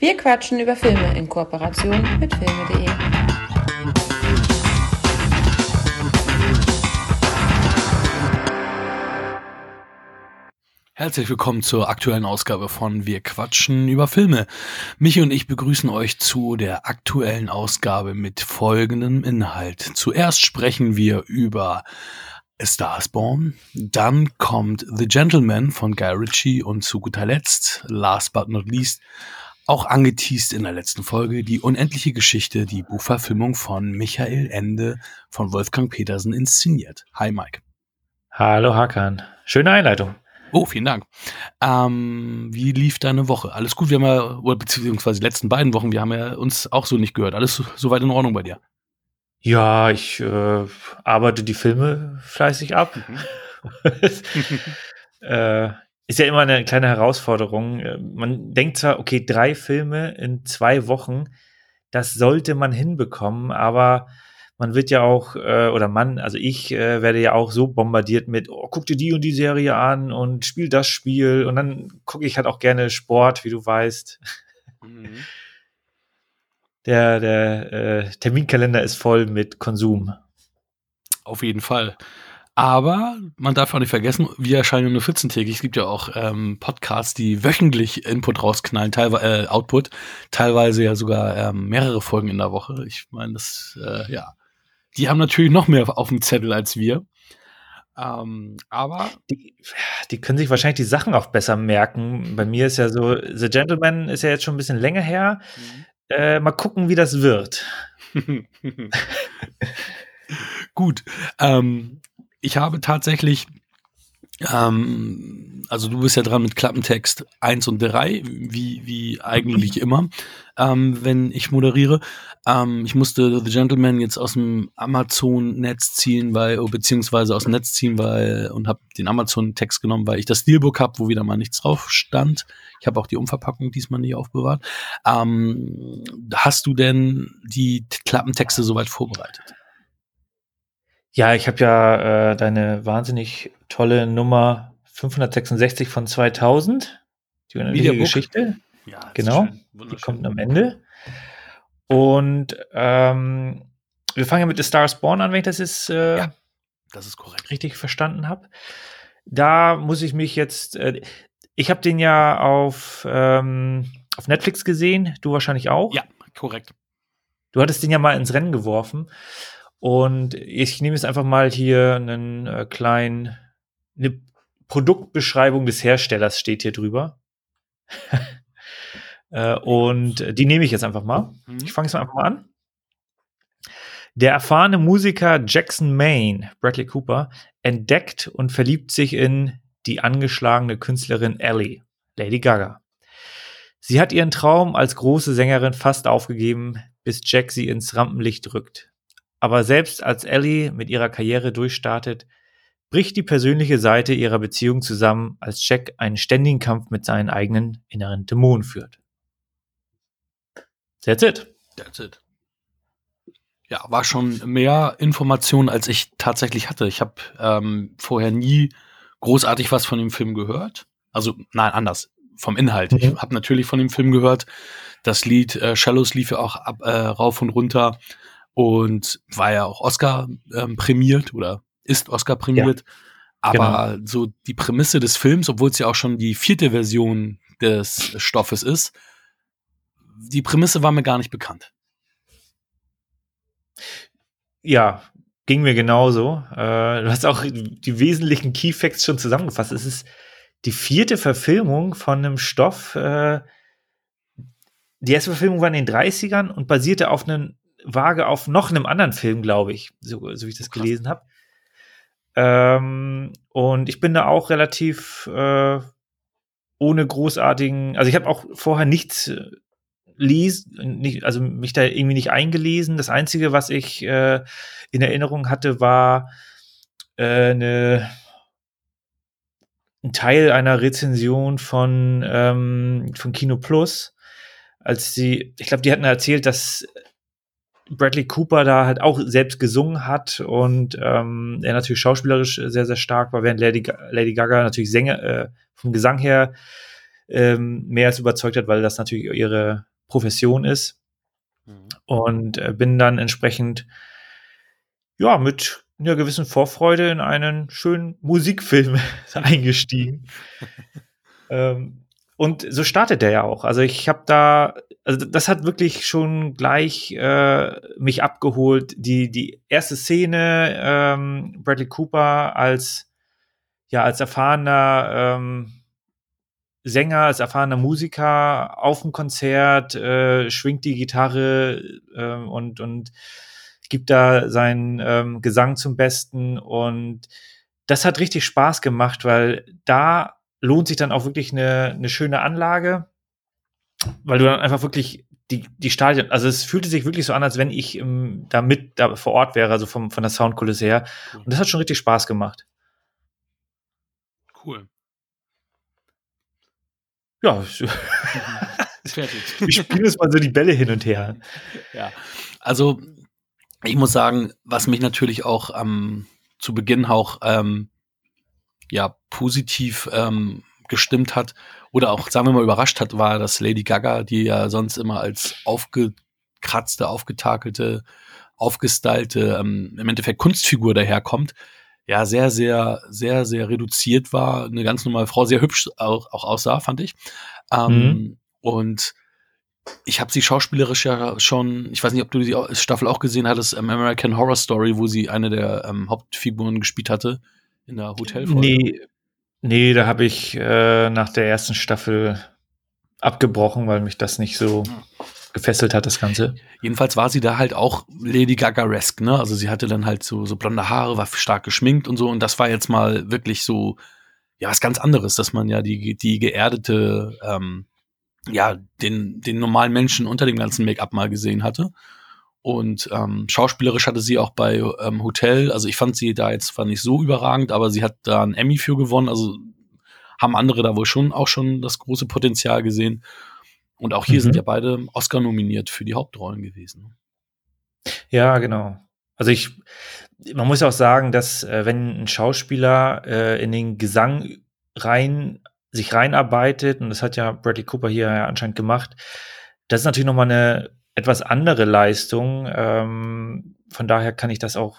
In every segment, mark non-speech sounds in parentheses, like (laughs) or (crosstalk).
Wir quatschen über Filme in Kooperation mit filme.de. Herzlich willkommen zur aktuellen Ausgabe von Wir quatschen über Filme. Michi und ich begrüßen euch zu der aktuellen Ausgabe mit folgendem Inhalt. Zuerst sprechen wir über A Stars Born, dann kommt The Gentleman von Guy Ritchie und zu guter Letzt, last but not least, auch angeteased in der letzten Folge die unendliche Geschichte, die Buchverfilmung von Michael Ende von Wolfgang Petersen inszeniert. Hi Mike. Hallo Hakan. Schöne Einleitung. Oh, vielen Dank. Ähm, wie lief deine Woche? Alles gut? Wir haben ja, oder beziehungsweise die letzten beiden Wochen, wir haben ja uns auch so nicht gehört. Alles soweit in Ordnung bei dir? Ja, ich äh, arbeite die Filme fleißig ab. Mhm. (laughs) äh, ist ja immer eine kleine Herausforderung. Äh, man denkt zwar, okay, drei Filme in zwei Wochen, das sollte man hinbekommen, aber man wird ja auch, äh, oder man, also ich äh, werde ja auch so bombardiert mit, oh, guck dir die und die Serie an und spiel das Spiel und dann gucke ich halt auch gerne Sport, wie du weißt. Mhm. Der, der äh, Terminkalender ist voll mit Konsum. Auf jeden Fall. Aber man darf auch nicht vergessen, wir erscheinen nur 14-tägig. Es gibt ja auch ähm, Podcasts, die wöchentlich Input rausknallen, teilweise äh, Output, teilweise ja sogar ähm, mehrere Folgen in der Woche. Ich meine, das, äh, ja, die haben natürlich noch mehr auf dem Zettel als wir. Ähm, aber die, die, können sich wahrscheinlich die Sachen auch besser merken. Bei mir ist ja so, The Gentleman ist ja jetzt schon ein bisschen länger her. Mhm. Äh, mal gucken, wie das wird. (laughs) Gut. Ähm, ich habe tatsächlich, ähm, also du bist ja dran mit Klappentext 1 und 3, wie, wie eigentlich immer, ähm, wenn ich moderiere. Ähm, ich musste The Gentleman jetzt aus dem Amazon-Netz ziehen, weil, oh, beziehungsweise aus dem Netz ziehen, weil, und habe den Amazon-Text genommen, weil ich das Steelbook habe, wo wieder mal nichts drauf stand. Ich habe auch die Umverpackung diesmal nicht aufbewahrt. Ähm, hast du denn die Klappentexte soweit vorbereitet? Ja, ich habe ja äh, deine wahnsinnig tolle Nummer 566 von 2000. Die unendliche Geschichte. Ja, genau. Die kommt am Ende. Und ähm, wir fangen ja mit The Star Spawn an, wenn ich das ist, äh, ja, das ist korrekt. richtig verstanden habe. Da muss ich mich jetzt. Äh, ich habe den ja auf, ähm, auf Netflix gesehen, du wahrscheinlich auch. Ja, korrekt. Du hattest den ja mal ins Rennen geworfen. Und ich nehme jetzt einfach mal hier einen äh, kleinen, eine Produktbeschreibung des Herstellers steht hier drüber. (laughs) äh, und die nehme ich jetzt einfach mal. Mhm. Ich fange es einfach mal an. Der erfahrene Musiker Jackson Maine, Bradley Cooper, entdeckt und verliebt sich in die angeschlagene Künstlerin Ellie, Lady Gaga. Sie hat ihren Traum als große Sängerin fast aufgegeben, bis Jack sie ins Rampenlicht rückt. Aber selbst als Ellie mit ihrer Karriere durchstartet, bricht die persönliche Seite ihrer Beziehung zusammen, als Jack einen ständigen Kampf mit seinen eigenen inneren Dämonen führt. That's it. That's it. Ja, war schon mehr Informationen, als ich tatsächlich hatte. Ich habe ähm, vorher nie großartig was von dem Film gehört. Also, nein, anders. Vom Inhalt. Mhm. Ich habe natürlich von dem Film gehört. Das Lied äh, Shallows lief ja auch ab, äh, rauf und runter und war ja auch Oscar ähm, prämiert oder ist Oscar prämiert. Ja, Aber genau. so die Prämisse des Films, obwohl es ja auch schon die vierte Version des Stoffes ist, die Prämisse war mir gar nicht bekannt. Ja, ging mir genauso. Äh, du hast auch die wesentlichen Key Facts schon zusammengefasst. Es ist die vierte Verfilmung von einem Stoff. Äh, die erste Verfilmung war in den 30ern und basierte auf einem vage auf noch einem anderen Film, glaube ich, so, so wie ich das Krass. gelesen habe. Ähm, und ich bin da auch relativ äh, ohne großartigen, also ich habe auch vorher nichts äh, lies, nicht, also mich da irgendwie nicht eingelesen. Das Einzige, was ich äh, in Erinnerung hatte, war äh, eine, ein Teil einer Rezension von, ähm, von Kino Plus, als sie, ich glaube, die hatten erzählt, dass Bradley Cooper da halt auch selbst gesungen hat und ähm, er natürlich schauspielerisch sehr, sehr stark war, während Lady, Lady Gaga natürlich Sänger, äh, vom Gesang her ähm, mehr als überzeugt hat, weil das natürlich ihre Profession ist. Mhm. Und äh, bin dann entsprechend, ja, mit einer gewissen Vorfreude in einen schönen Musikfilm (laughs) eingestiegen. (laughs) ähm, und so startet der ja auch. Also ich habe da, also das hat wirklich schon gleich äh, mich abgeholt. Die die erste Szene, ähm, Bradley Cooper als ja als erfahrener ähm, Sänger, als erfahrener Musiker auf dem Konzert, äh, schwingt die Gitarre äh, und und gibt da seinen ähm, Gesang zum Besten und das hat richtig Spaß gemacht, weil da lohnt sich dann auch wirklich eine, eine schöne Anlage, weil du dann einfach wirklich die, die Stadien, also es fühlte sich wirklich so an, als wenn ich im, da mit da vor Ort wäre, also vom, von der Soundkulisse her. Und das hat schon richtig Spaß gemacht. Cool. Ja, (laughs) fertig. Wir spielen jetzt mal so die Bälle hin und her. Ja, also ich muss sagen, was mich natürlich auch ähm, zu Beginn auch ähm, ja positiv ähm, gestimmt hat oder auch, sagen wir mal, überrascht hat, war, dass Lady Gaga, die ja sonst immer als aufgekratzte, aufgetakelte, aufgestylte, ähm, im Endeffekt Kunstfigur daherkommt, ja, sehr, sehr, sehr, sehr reduziert war, eine ganz normale Frau, sehr hübsch auch, auch aussah, fand ich. Ähm, mhm. Und ich habe sie schauspielerisch ja schon, ich weiß nicht, ob du die Staffel auch gesehen hattest, American Horror Story, wo sie eine der ähm, Hauptfiguren gespielt hatte in der Hotelfolge? Nee, nee da habe ich äh, nach der ersten Staffel abgebrochen, weil mich das nicht so hm. gefesselt hat, das Ganze. Jedenfalls war sie da halt auch Lady Gaga-esque, ne? Also sie hatte dann halt so, so blonde Haare, war stark geschminkt und so. Und das war jetzt mal wirklich so, ja, was ganz anderes, dass man ja die, die geerdete, ähm, ja, den, den normalen Menschen unter dem ganzen Make-up mal gesehen hatte. Und ähm, schauspielerisch hatte sie auch bei ähm, Hotel, also ich fand sie da jetzt zwar nicht so überragend, aber sie hat da einen Emmy für gewonnen. Also haben andere da wohl schon auch schon das große Potenzial gesehen. Und auch hier mhm. sind ja beide Oscar nominiert für die Hauptrollen gewesen. Ja, genau. Also ich, man muss auch sagen, dass äh, wenn ein Schauspieler äh, in den Gesang rein sich reinarbeitet, und das hat ja Bradley Cooper hier ja anscheinend gemacht, das ist natürlich nochmal eine etwas andere Leistung. Ähm, von daher kann ich das auch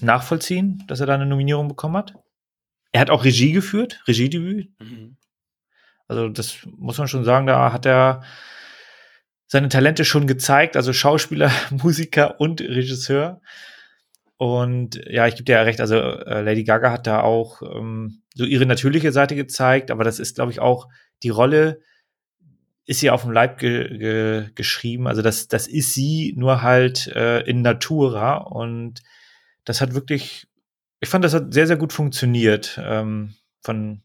nachvollziehen, dass er da eine Nominierung bekommen hat. Er hat auch Regie geführt, Regiedebüt. Mhm. Also das muss man schon sagen, da hat er seine Talente schon gezeigt, also Schauspieler, (laughs) Musiker und Regisseur. Und ja, ich gebe dir ja recht, also äh, Lady Gaga hat da auch ähm, so ihre natürliche Seite gezeigt, aber das ist, glaube ich, auch die Rolle, ist sie auf dem Leib ge ge geschrieben. Also das, das ist sie nur halt äh, in Natura und das hat wirklich, ich fand, das hat sehr, sehr gut funktioniert ähm, von,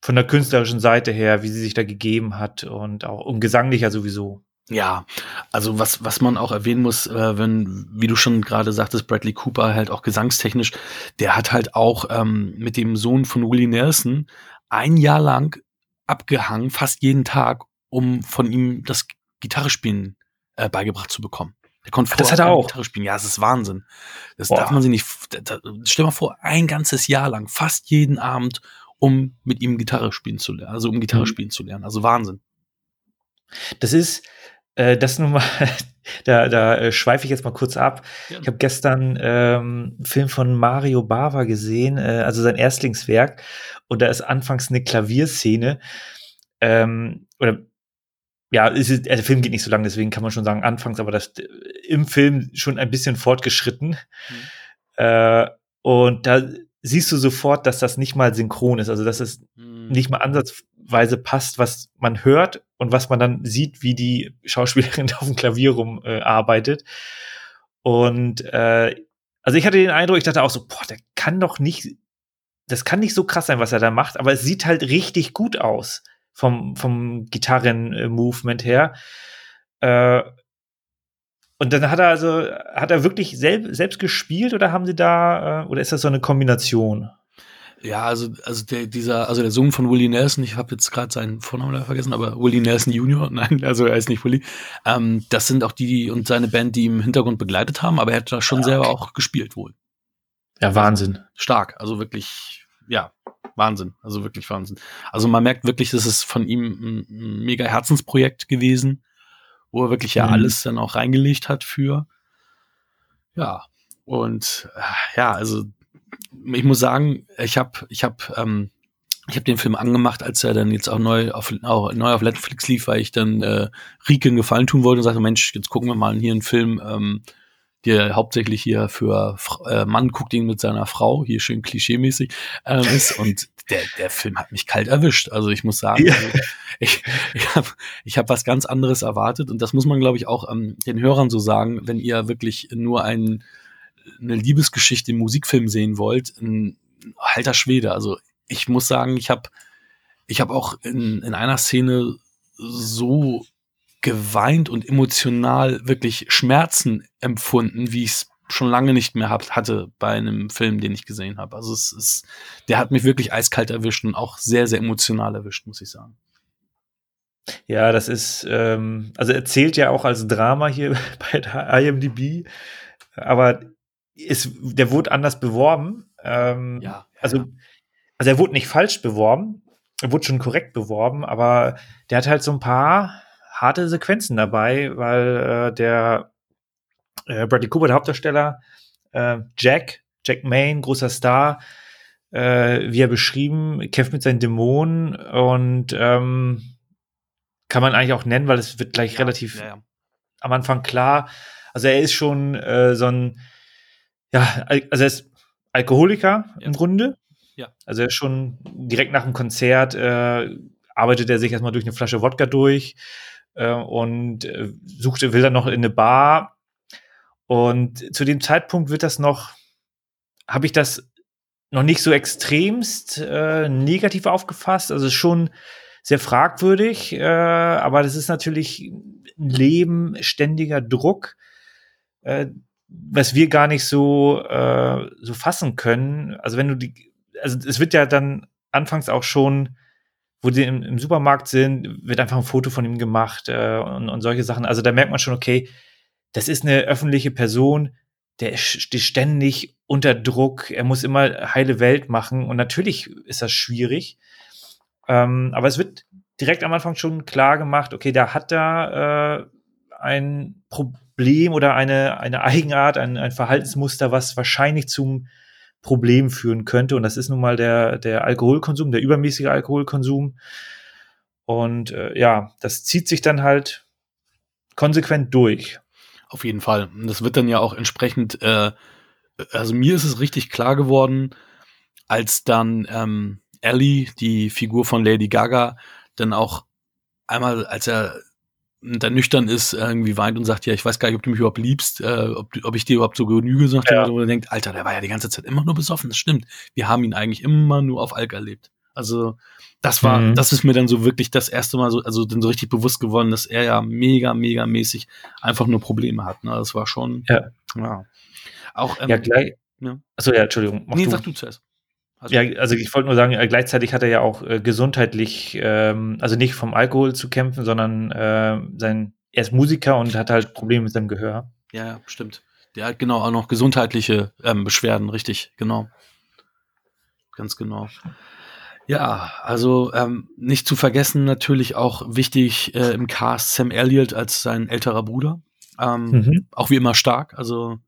von der künstlerischen Seite her, wie sie sich da gegeben hat und auch um gesanglich ja sowieso. Ja, also was, was man auch erwähnen muss, äh, wenn, wie du schon gerade sagtest, Bradley Cooper halt auch gesangstechnisch, der hat halt auch ähm, mit dem Sohn von Willie Nelson ein Jahr lang abgehangen, fast jeden Tag, um von ihm das Gitarrespielen äh, beigebracht zu bekommen. Der konnte das hat er auch. Gitarre spielen. Ja, es ist Wahnsinn. Das Boah. darf man sich nicht. Da, stell mal vor, ein ganzes Jahr lang, fast jeden Abend, um mit ihm Gitarre spielen zu lernen, also um Gitarre mhm. spielen zu lernen. Also Wahnsinn. Das ist, äh, das nun mal, (laughs) da, da äh, schweife ich jetzt mal kurz ab. Ja. Ich habe gestern ähm, einen Film von Mario Bava gesehen, äh, also sein Erstlingswerk, und da ist anfangs eine Klavierszene. Ähm, oder ja, ist, äh, der Film geht nicht so lang, deswegen kann man schon sagen, anfangs, aber das im Film schon ein bisschen fortgeschritten. Mhm. Äh, und da siehst du sofort, dass das nicht mal synchron ist, also dass es mhm. nicht mal ansatzweise passt, was man hört und was man dann sieht, wie die Schauspielerin (laughs) auf dem Klavier rumarbeitet. Äh, und äh, also ich hatte den Eindruck, ich dachte auch so, boah, der kann doch nicht, das kann nicht so krass sein, was er da macht, aber es sieht halt richtig gut aus vom, vom Gitarren-Movement her. Äh, und dann hat er also, hat er wirklich selb, selbst gespielt oder haben sie da, äh, oder ist das so eine Kombination? Ja, also, also der, dieser, also der Sohn von Willie Nelson, ich habe jetzt gerade seinen Vornamen vergessen, aber Willie Nelson Jr., (laughs) nein, also er ist nicht Willie. Ähm, das sind auch die, die und seine Band, die im Hintergrund begleitet haben, aber er hat da schon ja, okay. selber auch gespielt wohl. Ja, Wahnsinn. Stark, also wirklich, ja, Wahnsinn. Also wirklich Wahnsinn. Also man merkt wirklich, das ist von ihm ein, mega Herzensprojekt gewesen. wo er wirklich ja Mhm. alles dann auch reingelegt hat für. Ja, und äh, ja, also ich muss sagen, ich habe ich hab, ähm, ich hab den Film angemacht, als er dann jetzt auch neu auf, auch neu auf Netflix lief, weil ich dann äh, Rieke einen Gefallen tun wollte und sagte, Mensch, jetzt gucken wir mal hier einen Film, ähm, der hauptsächlich hier für äh, Mann guckt ihn mit seiner Frau, hier schön klischeemäßig ähm, ist. (laughs) Und der, der Film hat mich kalt erwischt. Also ich muss sagen, Ja. ich, ich habe ich hab was ganz anderes erwartet. Und das muss man, glaube ich, auch ähm, den Hörern so sagen, wenn ihr wirklich nur ein, eine Liebesgeschichte im Musikfilm sehen wollt, ein alter Schwede. Also ich muss sagen, ich habe ich hab auch in, in einer Szene so geweint und emotional wirklich Schmerzen empfunden, wie ich es schon lange nicht mehr hab, hatte bei einem Film, den ich gesehen habe. Also es ist, der hat mich wirklich eiskalt erwischt und auch sehr, sehr emotional erwischt, muss ich sagen. Ja, das ist, ähm, also er zählt ja auch als Drama hier (laughs) bei der IMDb, aber ist, der wurde anders beworben. Ähm, Ja, also, also er wurde nicht falsch beworben, er wurde schon korrekt beworben, aber der hat halt so ein paar harte Sequenzen dabei, weil äh, der äh, Bradley Cooper, der Hauptdarsteller, äh, Jack, Jack Main, großer Star, äh, wie er beschrieben, kämpft mit seinen Dämonen und ähm, kann man eigentlich auch nennen, weil es wird gleich ja, relativ ja, ja. am Anfang klar. Also er ist schon äh, so ein, ja, al- also er ist Alkoholiker im Grunde. Ja. Also er ist schon direkt nach dem Konzert äh, arbeitet er sich erstmal durch eine Flasche Wodka durch äh, und äh, suchte, will dann noch in eine Bar. Und zu dem Zeitpunkt wird das noch, habe ich das noch nicht so extremst äh, negativ aufgefasst. Also schon sehr fragwürdig, äh, aber das ist natürlich ein Leben ständiger Druck, äh, was wir gar nicht so, äh, so fassen können. Also wenn du die, also es wird ja dann anfangs auch schon, wo die im, im Supermarkt sind, wird einfach ein Foto von ihm gemacht äh, und, und solche Sachen. Also da merkt man schon, okay, das ist eine öffentliche Person, der steht ständig unter Druck, er muss immer heile Welt machen und natürlich ist das schwierig. Ähm, aber es wird direkt am Anfang schon klar gemacht, okay, da hat da äh, ein Problem oder eine, eine Eigenart, ein, ein Verhaltensmuster, was wahrscheinlich zum Problem führen könnte. Und das ist nun mal der, der Alkoholkonsum, der übermäßige Alkoholkonsum. Und äh, ja, das zieht sich dann halt konsequent durch. Auf jeden Fall. Und das wird dann ja auch entsprechend, äh, also mir ist es richtig klar geworden, als dann ähm, Ellie, die Figur von Lady Gaga, dann auch einmal, als er dann nüchtern ist, irgendwie weint und sagt, ja, ich weiß gar nicht, ob du mich überhaupt liebst, äh, ob, ob ich dir überhaupt so genüge, sagt Ja. er, wo er denkt, Alter, der war ja die ganze Zeit immer nur besoffen, das stimmt. Wir haben ihn eigentlich immer nur auf Alk erlebt. Also, das war, Mhm. das ist mir dann so wirklich das erste Mal so, also dann so richtig bewusst geworden, dass er ja mega, mega mäßig einfach nur Probleme hat. Ne? Das war schon, Ja. ja. Auch, ähm, ja, gleich. ja. Achso, ja, Entschuldigung. mach nee, du. sag du zuerst. Also, Ja, also ich wollte nur sagen, äh, gleichzeitig hat er ja auch äh, gesundheitlich, ähm, also nicht vom Alkohol zu kämpfen, sondern äh, sein, er ist Musiker und hat halt Probleme mit seinem Gehör. ja, ja, stimmt. Der hat genau auch noch gesundheitliche ähm, Beschwerden, richtig, genau. Ganz genau. Ja, also ähm, nicht zu vergessen natürlich auch wichtig äh, im Cast Sam Elliott als sein älterer Bruder. Ähm, Mhm. Auch wie immer stark. Also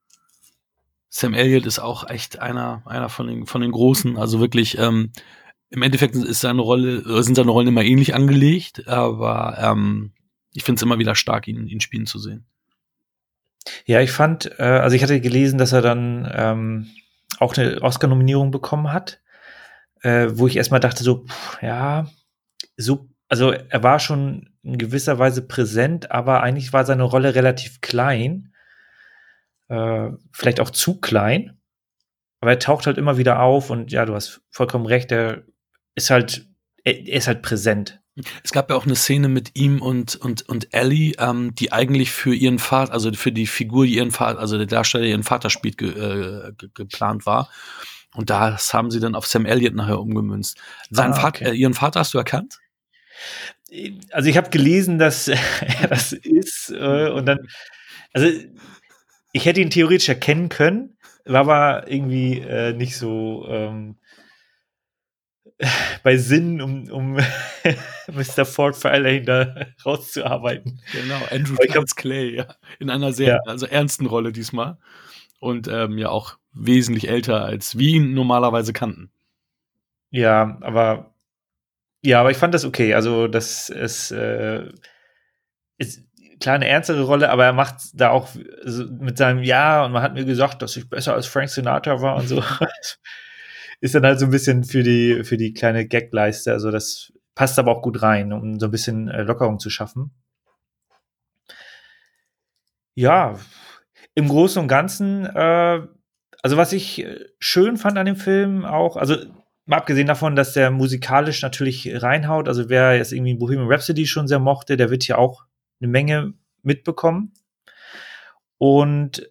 Sam Elliott ist auch echt einer, einer von den, von den Großen. Also wirklich, ähm, im Endeffekt ist seine Rolle, äh, sind seine Rollen immer ähnlich angelegt, aber ähm, ich finde es immer wieder stark, ihn, ihn spielen zu sehen. Ja, ich fand, äh, also ich hatte gelesen, dass er dann ähm, auch eine Oscar-Nominierung bekommen hat, äh, wo ich erstmal dachte, so, pff, ja, so, also er war schon in gewisser Weise präsent, aber eigentlich war seine Rolle relativ klein. Äh, vielleicht auch zu klein. Aber er taucht halt immer wieder auf und ja, du hast vollkommen recht, er ist halt, er, ist halt präsent. Es gab ja auch eine Szene mit ihm und, und, und Ellie, ähm, die eigentlich für ihren Vater, also für die Figur, die ihren Vater, also der Darsteller, ihren Vater spielt, ge, äh, ge, geplant war. Und das haben sie dann auf Sam Elliott nachher umgemünzt. Seinen Ah, Vater, okay. äh, ihren Vater hast du erkannt? Also ich habe gelesen, dass (laughs) er das ist äh, und dann, also ich hätte ihn theoretisch erkennen können, war aber irgendwie äh, nicht so, ähm, (laughs) bei Sinn, um, um (laughs) Mr. Ford Fairlane da rauszuarbeiten. Genau, Andrew Dice Clay, ja. In einer sehr, Ja. also ernsten Rolle diesmal. Und ähm, ja auch wesentlich älter, als wir ihn normalerweise kannten. Ja, aber ja, aber ich fand das okay. Also, das ist, äh, ist klar eine ernstere Rolle, aber er macht da auch mit seinem Ja und man hat mir gesagt, dass ich besser als Frank Sinatra war und so. (laughs) ist dann halt so ein bisschen für die, für die kleine Gagleiste. Also, das passt aber auch gut rein, um so ein bisschen äh, Lockerung zu schaffen. Ja, im Großen und Ganzen, äh, also was ich äh, schön fand an dem Film auch, also mal abgesehen davon, dass der musikalisch natürlich reinhaut, also wer jetzt irgendwie Bohemian Rhapsody schon sehr mochte, der wird hier auch eine Menge mitbekommen. Und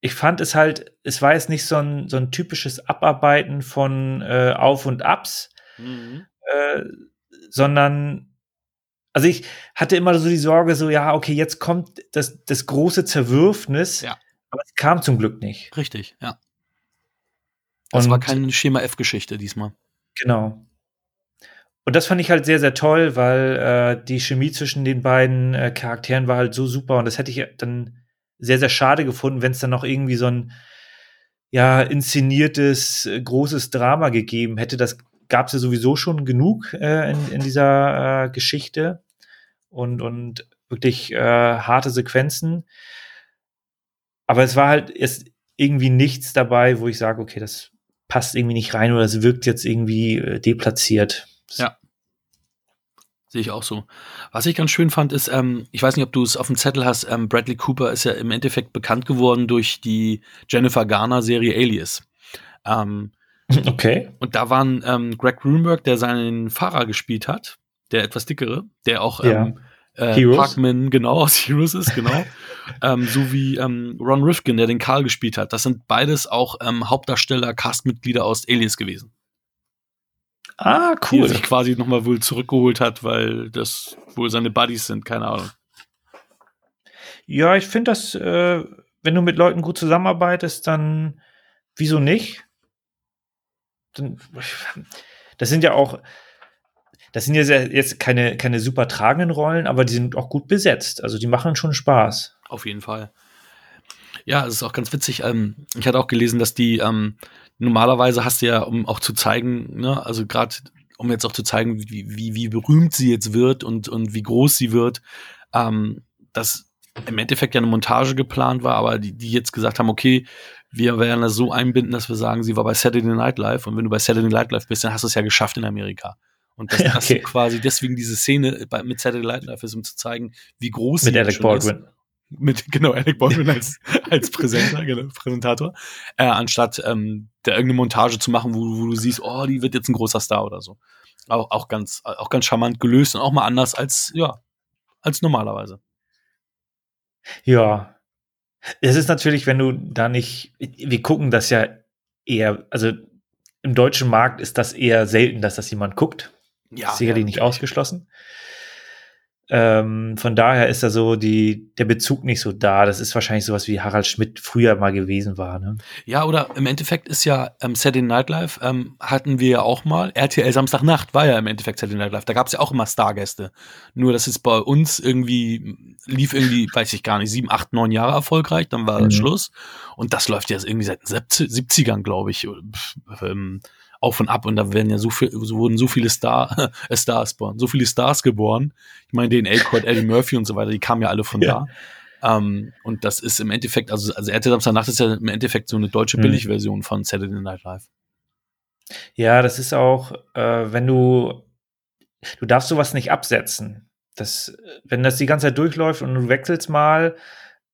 ich fand es halt, es war jetzt nicht so ein, so ein typisches Abarbeiten von äh, Auf und Abs, äh, sondern also ich hatte immer so die Sorge, so ja, okay, jetzt kommt das, das große Zerwürfnis, Ja. aber es kam zum Glück nicht. Richtig, ja. Das war Und- keine Schema F-Geschichte diesmal. Genau. Und das fand ich halt sehr, sehr toll, weil äh, die Chemie zwischen den beiden äh, Charakteren war halt so super und das hätte ich dann sehr, sehr schade gefunden, wenn es dann noch irgendwie so ein ja, inszeniertes, äh, großes Drama gegeben hätte. Das gab es ja sowieso schon genug äh, in, in dieser äh, Geschichte und, und wirklich äh, harte Sequenzen. Aber es war halt ist irgendwie nichts dabei, wo ich sage, okay, das passt irgendwie nicht rein oder es wirkt jetzt irgendwie äh, deplatziert. Ja. Sehe ich auch so. Was ich ganz schön fand, ist, ähm, ich weiß nicht, ob du es auf dem Zettel hast, ähm, Bradley Cooper ist ja im Endeffekt bekannt geworden durch die Jennifer Garner-Serie Alias. Ähm, (laughs) Okay. und da waren ähm, Greg Grunberg, der seinen Fahrer gespielt hat, der etwas dickere, der auch Ja. ähm, äh, Heroes. Parkman genau (laughs) aus Heroes ist, genau. ähm, sowie Ron Rifkin, der den Karl gespielt hat. Das sind beides auch Hauptdarsteller, Castmitglieder aus Alias gewesen. Ah, Die er cool. sich quasi nochmal wohl zurückgeholt hat, weil das wohl seine Buddies sind, keine Ahnung. Ja, ich finde das, äh, wenn du mit Leuten gut zusammenarbeitest, dann wieso nicht? Dann, das sind ja auch, das sind ja sehr, jetzt keine, keine super tragenden Rollen, aber die sind auch gut besetzt. Also die machen schon Spaß. Auf jeden Fall. Ja, es ist auch ganz witzig. Ähm, ich hatte auch gelesen, dass die ähm, normalerweise hast du ja, um auch zu zeigen, ne, also gerade um jetzt auch zu zeigen, wie, wie, wie berühmt sie jetzt wird und, und wie groß sie wird, ähm, dass im Endeffekt ja eine Montage geplant war, aber die, die jetzt gesagt haben, okay, wir werden das so einbinden, dass wir sagen, sie war bei Saturday Night Live und wenn du bei Saturday Night Live bist, dann hast du es ja geschafft in Amerika. Und dass, (laughs) Ja, okay. quasi deswegen diese Szene bei, mit Saturday Night Live ist, um zu zeigen, wie groß Mit sie Alec schon ist Baldwin. Mit (laughs) genau Alec Baldwin als als Präsenter, (laughs) genau, Präsentator, äh, anstatt ähm, da irgendeine Montage zu machen, wo, wo du siehst, oh, die wird jetzt ein großer Star oder so. Auch, auch ganz auch ganz charmant gelöst und auch mal anders als ja als normalerweise. Ja. Es ist natürlich, wenn du da nicht, wir gucken das ja eher, also im deutschen Markt ist das eher selten, dass das jemand guckt. Ja, sicherlich nicht ausgeschlossen. Ähm, von daher ist da so die, der Bezug nicht so da. Das ist wahrscheinlich sowas wie Harald Schmidt früher mal gewesen war. Ne? Ja, oder im Endeffekt ist ja ähm, Saturday Night Live ähm, hatten wir ja auch mal. RTL Samstagnacht war ja im Endeffekt Saturday Night Live. Da gab es ja auch immer Stargäste. Nur das ist bei uns irgendwie lief irgendwie, weiß ich gar nicht, sieben, acht, neun Jahre erfolgreich. Dann war Mhm. Schluss. Und das läuft ja irgendwie seit den 70ern, glaube ich, pf, ähm, auf und ab. Und da werden ja so viel, so wurden so viele Star, (laughs) äh, Stars geboren, so viele Stars geboren. Ich meine, den Aykroyd, Eddie Murphy und so weiter, die kamen ja alle von Ja. da. Ähm, und das ist im Endeffekt, also, also RTL Samstagnacht ist ja im Endeffekt so eine deutsche Mhm. Billigversion von Saturday Night Live. Ja, das ist auch, äh, wenn du, du darfst sowas nicht absetzen. Das, wenn das die ganze Zeit durchläuft und du wechselst mal,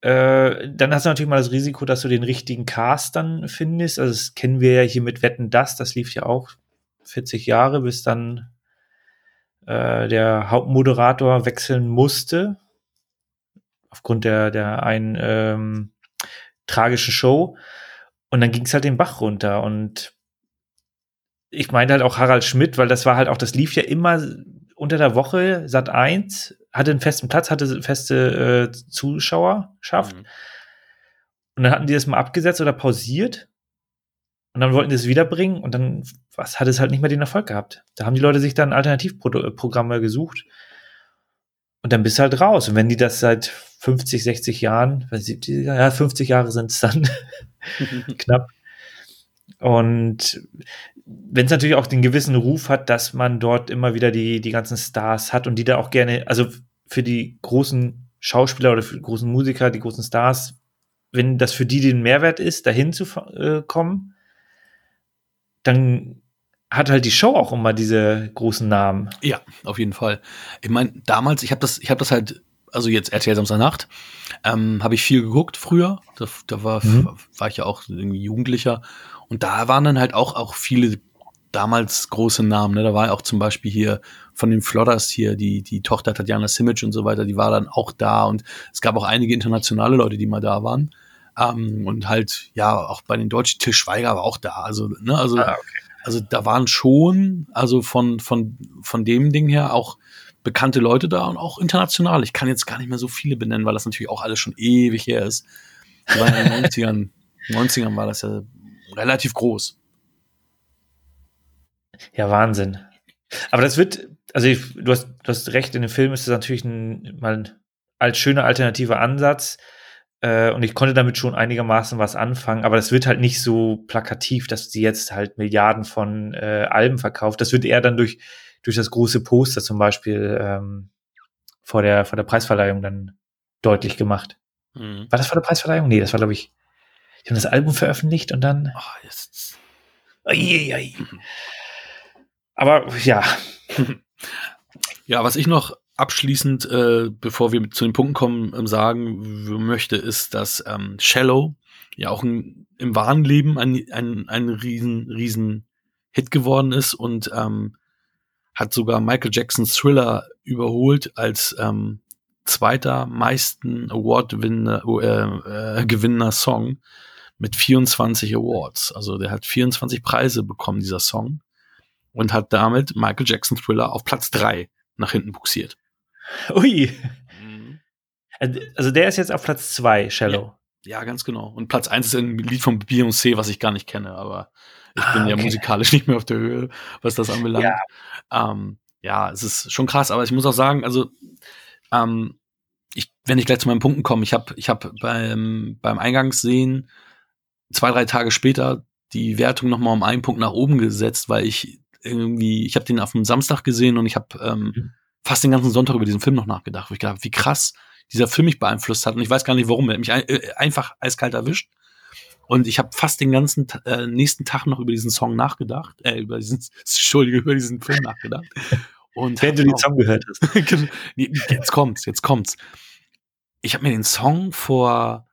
äh, dann hast du natürlich mal das Risiko, dass du den richtigen Cast dann findest. Also das kennen wir ja hier mit Wetten das, das lief ja auch 40 Jahre, bis dann äh, der Hauptmoderator wechseln musste. Aufgrund der, der einen ähm, tragischen Show. Und dann ging es halt den Bach runter. Und ich meinte halt auch Harald Schmidt, weil das war halt auch, das lief ja immer unter der Woche, Sat 1, hatte einen festen Platz, hatte feste äh, Zuschauerschaft. Mhm. Und dann hatten die das mal abgesetzt oder pausiert. Und dann wollten die es wiederbringen und dann was, hat es halt nicht mehr den Erfolg gehabt. Da haben die Leute sich dann Alternativprogramme gesucht. Und dann bist du halt raus. Und wenn die das seit 50, 60 Jahren, ja, 50 Jahre sind es dann (laughs) (laughs) knapp. Und wenn es natürlich auch den gewissen Ruf hat, dass man dort immer wieder die, die ganzen Stars hat und die da auch gerne, also für die großen Schauspieler oder für die großen Musiker, die großen Stars, wenn das für die den Mehrwert ist, dahin zu äh, kommen, dann hat halt die Show auch immer diese großen Namen. Ja, auf jeden Fall. Ich meine, damals, ich habe das, ich habe das halt, also jetzt RTL Samstagnacht, ähm, habe ich viel geguckt früher. Da, da war, mhm. war ich ja auch irgendwie Jugendlicher. Und da waren dann halt auch, auch viele damals große Namen. Ne? Da war ja auch zum Beispiel hier von den Flodders hier, die, die Tochter Tatjana Simic und so weiter, die war dann auch da. Und es gab auch einige internationale Leute, die mal da waren. Ähm, und halt, ja, auch bei den Deutschen, Till Schweiger war auch da. Also, ne, also, ah, okay. also da waren schon, also von, von, von dem Ding her auch bekannte Leute da und auch international. Ich kann jetzt gar nicht mehr so viele benennen, weil das natürlich auch alles schon ewig her ist. In den (laughs) 90ern, 90ern war das ja relativ groß. Ja, Wahnsinn. Aber das wird, also ich, du, hast, du hast recht, in dem Film ist es natürlich ein, mal als schöner alternativer Ansatz. Äh, und ich konnte damit schon einigermaßen was anfangen, aber das wird halt nicht so plakativ, dass sie jetzt halt Milliarden von äh, Alben verkauft. Das wird eher dann durch durch das große Poster zum Beispiel ähm, vor, der, vor der Preisverleihung dann deutlich gemacht. Mhm. War das vor der Preisverleihung? Nee, das war, glaube ich, die haben das Album veröffentlicht und dann. Oh, jetzt. Ai, ai. Aber ja. (laughs) Ja, was ich noch abschließend, äh, bevor wir zu den Punkten kommen, ähm, sagen möchte, ist, dass ähm, Shallow ja auch ein, im wahren Leben ein, ein, ein riesen, riesen Hit geworden ist und ähm, hat sogar Michael Jacksons Thriller überholt als ähm, zweiter meisten Award-Gewinner äh, äh, Song mit 24 Awards. Also der hat 24 Preise bekommen, dieser Song. Und hat damit Michael Jackson Thriller auf Platz drei nach hinten buxiert. Ui. Mhm. Also der ist jetzt auf Platz zwei, Shallow. Ja, ja, ganz genau. Und Platz eins ist ein Lied von Beyoncé, was ich gar nicht kenne, aber ich ah, bin ja musikalisch (laughs) nicht mehr auf der Höhe, was das anbelangt. Ja. Ähm, ja, es ist schon krass, aber ich muss auch sagen, also ähm, ich, wenn ich gleich zu meinen Punkten komme, ich habe ich hab beim, beim Eingangssehen zwei, drei Tage später die Wertung nochmal um einen Punkt nach oben gesetzt, weil ich irgendwie, ich habe den auf dem Samstag gesehen und ich habe ähm, mhm. fast den ganzen Sonntag über diesen Film noch nachgedacht, wo ich gedacht, wie krass dieser Film mich beeinflusst hat und ich weiß gar nicht warum, er hat mich ein, äh, einfach eiskalt erwischt und ich habe fast den ganzen äh, nächsten Tag noch über diesen Song nachgedacht, äh, über diesen, (laughs) Entschuldige, über diesen Film nachgedacht. Und Wenn du den Song gehört hast. (laughs) Genau. jetzt kommt's, jetzt kommt's. Ich habe mir den Song vor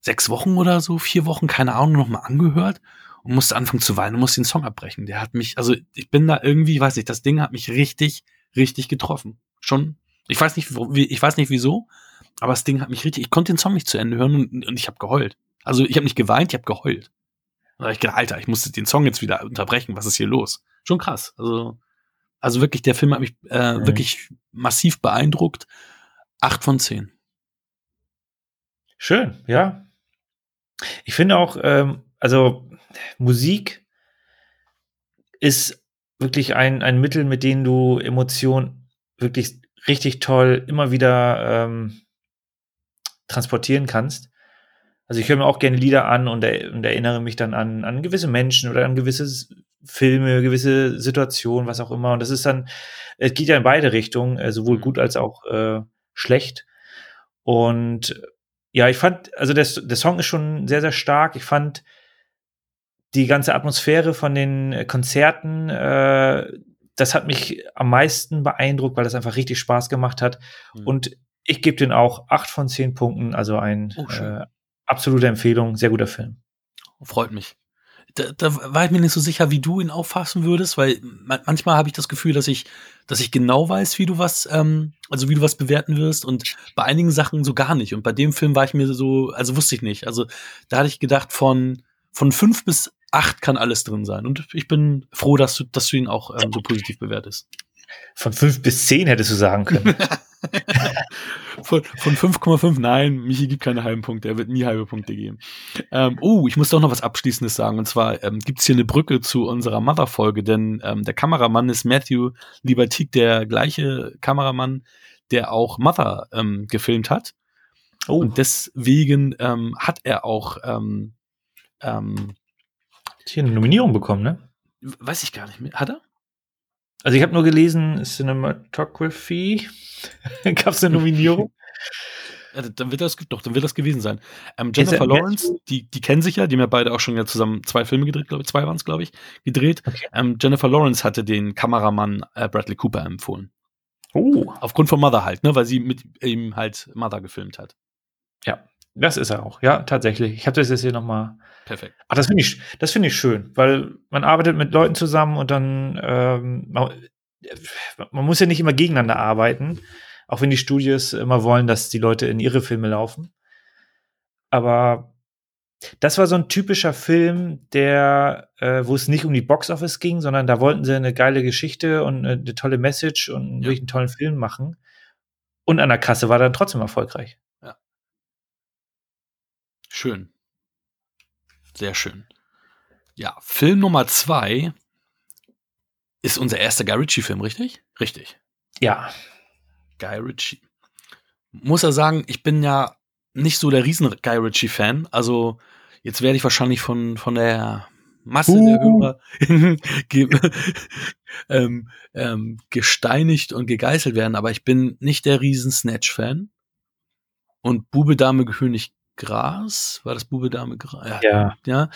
sechs Wochen oder so, vier Wochen, keine Ahnung, nochmal angehört und musste anfangen zu weinen und musste den Song abbrechen. Der hat mich, also ich bin da irgendwie, weiß ich, das Ding hat mich richtig, richtig getroffen. Schon, ich weiß nicht, ich weiß nicht wieso, aber das Ding hat mich richtig, ich konnte den Song nicht zu Ende hören und, und ich habe geheult. Also ich habe nicht geweint, ich habe geheult. Da hab ich gedacht, Alter, ich musste den Song jetzt wieder unterbrechen. Was ist hier los? Schon krass. Also, also wirklich, der Film hat mich äh, mhm. wirklich massiv beeindruckt. Acht von zehn. Schön, ja. Ich finde auch, ähm, also Musik ist wirklich ein, ein Mittel, mit dem du Emotionen wirklich richtig toll immer wieder ähm, transportieren kannst. Also ich höre mir auch gerne Lieder an und, er, und, erinnere mich dann an, an gewisse Menschen oder an gewisse Filme, gewisse Situationen, was auch immer. Und das ist dann, es geht ja in beide Richtungen, äh, sowohl mhm. gut als auch äh, schlecht. Und ja, ich fand, also der, der Song ist schon sehr, sehr stark. Ich fand die ganze Atmosphäre von den Konzerten, äh, das hat mich am meisten beeindruckt, weil das einfach richtig Spaß gemacht hat. Mhm. Und ich gebe den auch acht von zehn Punkten, also ein oh, äh, absolute Empfehlung, sehr guter Film. Freut mich. Da, da war ich mir nicht so sicher, wie du ihn auffassen würdest, weil manchmal habe ich das Gefühl, dass ich, dass ich genau weiß, wie du was, ähm, also wie du was bewerten wirst und bei einigen Sachen so gar nicht. Und bei dem Film war ich mir so, also wusste ich nicht. Also da hatte ich gedacht, von, von fünf bis acht kann alles drin sein. Und ich bin froh, dass du, dass du ihn auch ähm, so positiv bewertest. Von fünf bis zehn hättest du sagen können. (laughs) (laughs) von von 5,5, nein, Michi gibt keine halben Punkte, er wird nie halbe Punkte geben. Ähm, oh, ich muss doch noch was Abschließendes sagen. Und zwar ähm, gibt hier eine Brücke zu unserer Mother-Folge, denn ähm, der Kameramann ist Matthew Libertique, der gleiche Kameramann, der auch Mother ähm, gefilmt hat. Oh. Und deswegen ähm, hat er auch ähm, ähm, hier eine Nominierung bekommen, ne? Weiß ich gar nicht mehr. Hat er? Also ich habe nur gelesen, Cinematography. (laughs) Gab es eine Nominierung? (laughs) Ja, dann wird das doch, dann wird das gewesen sein. Ähm, Jennifer Lawrence, die, die kennen sich ja, die haben ja beide auch schon ja zusammen zwei Filme gedreht, glaube ich, zwei waren es, glaube ich, gedreht. Okay. Ähm, Jennifer Lawrence hatte den Kameramann äh, Bradley Cooper empfohlen. Oh. Aufgrund von Mother halt, ne, weil sie mit ihm halt Mother gefilmt hat. Ja, das ist er auch. Ja, tatsächlich. Ich habe das jetzt hier nochmal. Perfekt. Ach, das finde ich, das finde ich schön, weil man arbeitet mit Leuten zusammen und dann, ähm, man, man muss ja nicht immer gegeneinander arbeiten, auch wenn die Studios immer wollen, dass die Leute in ihre Filme laufen. Aber das war so ein typischer Film, der, äh, wo es nicht um die Boxoffice ging, sondern da wollten sie eine geile Geschichte und eine, eine tolle Message und ja. einen tollen Film machen. Und an der Kasse war er dann trotzdem erfolgreich. Schön. Sehr schön. Ja, Film Nummer zwei ist unser erster Guy Ritchie-Film, richtig? Richtig. Ja. Guy Ritchie. Muss er sagen, ich bin ja nicht so der riesen Guy Ritchie-Fan. Also jetzt werde ich wahrscheinlich von, von der Masse uh. der Hörer (laughs) ge (laughs) ähm, ähm, gesteinigt und gegeißelt werden, aber ich bin nicht der riesen Snatch-Fan. Und Bube, Dame, König Gras, war das Bube Dame Gras? Ja. ja. ja.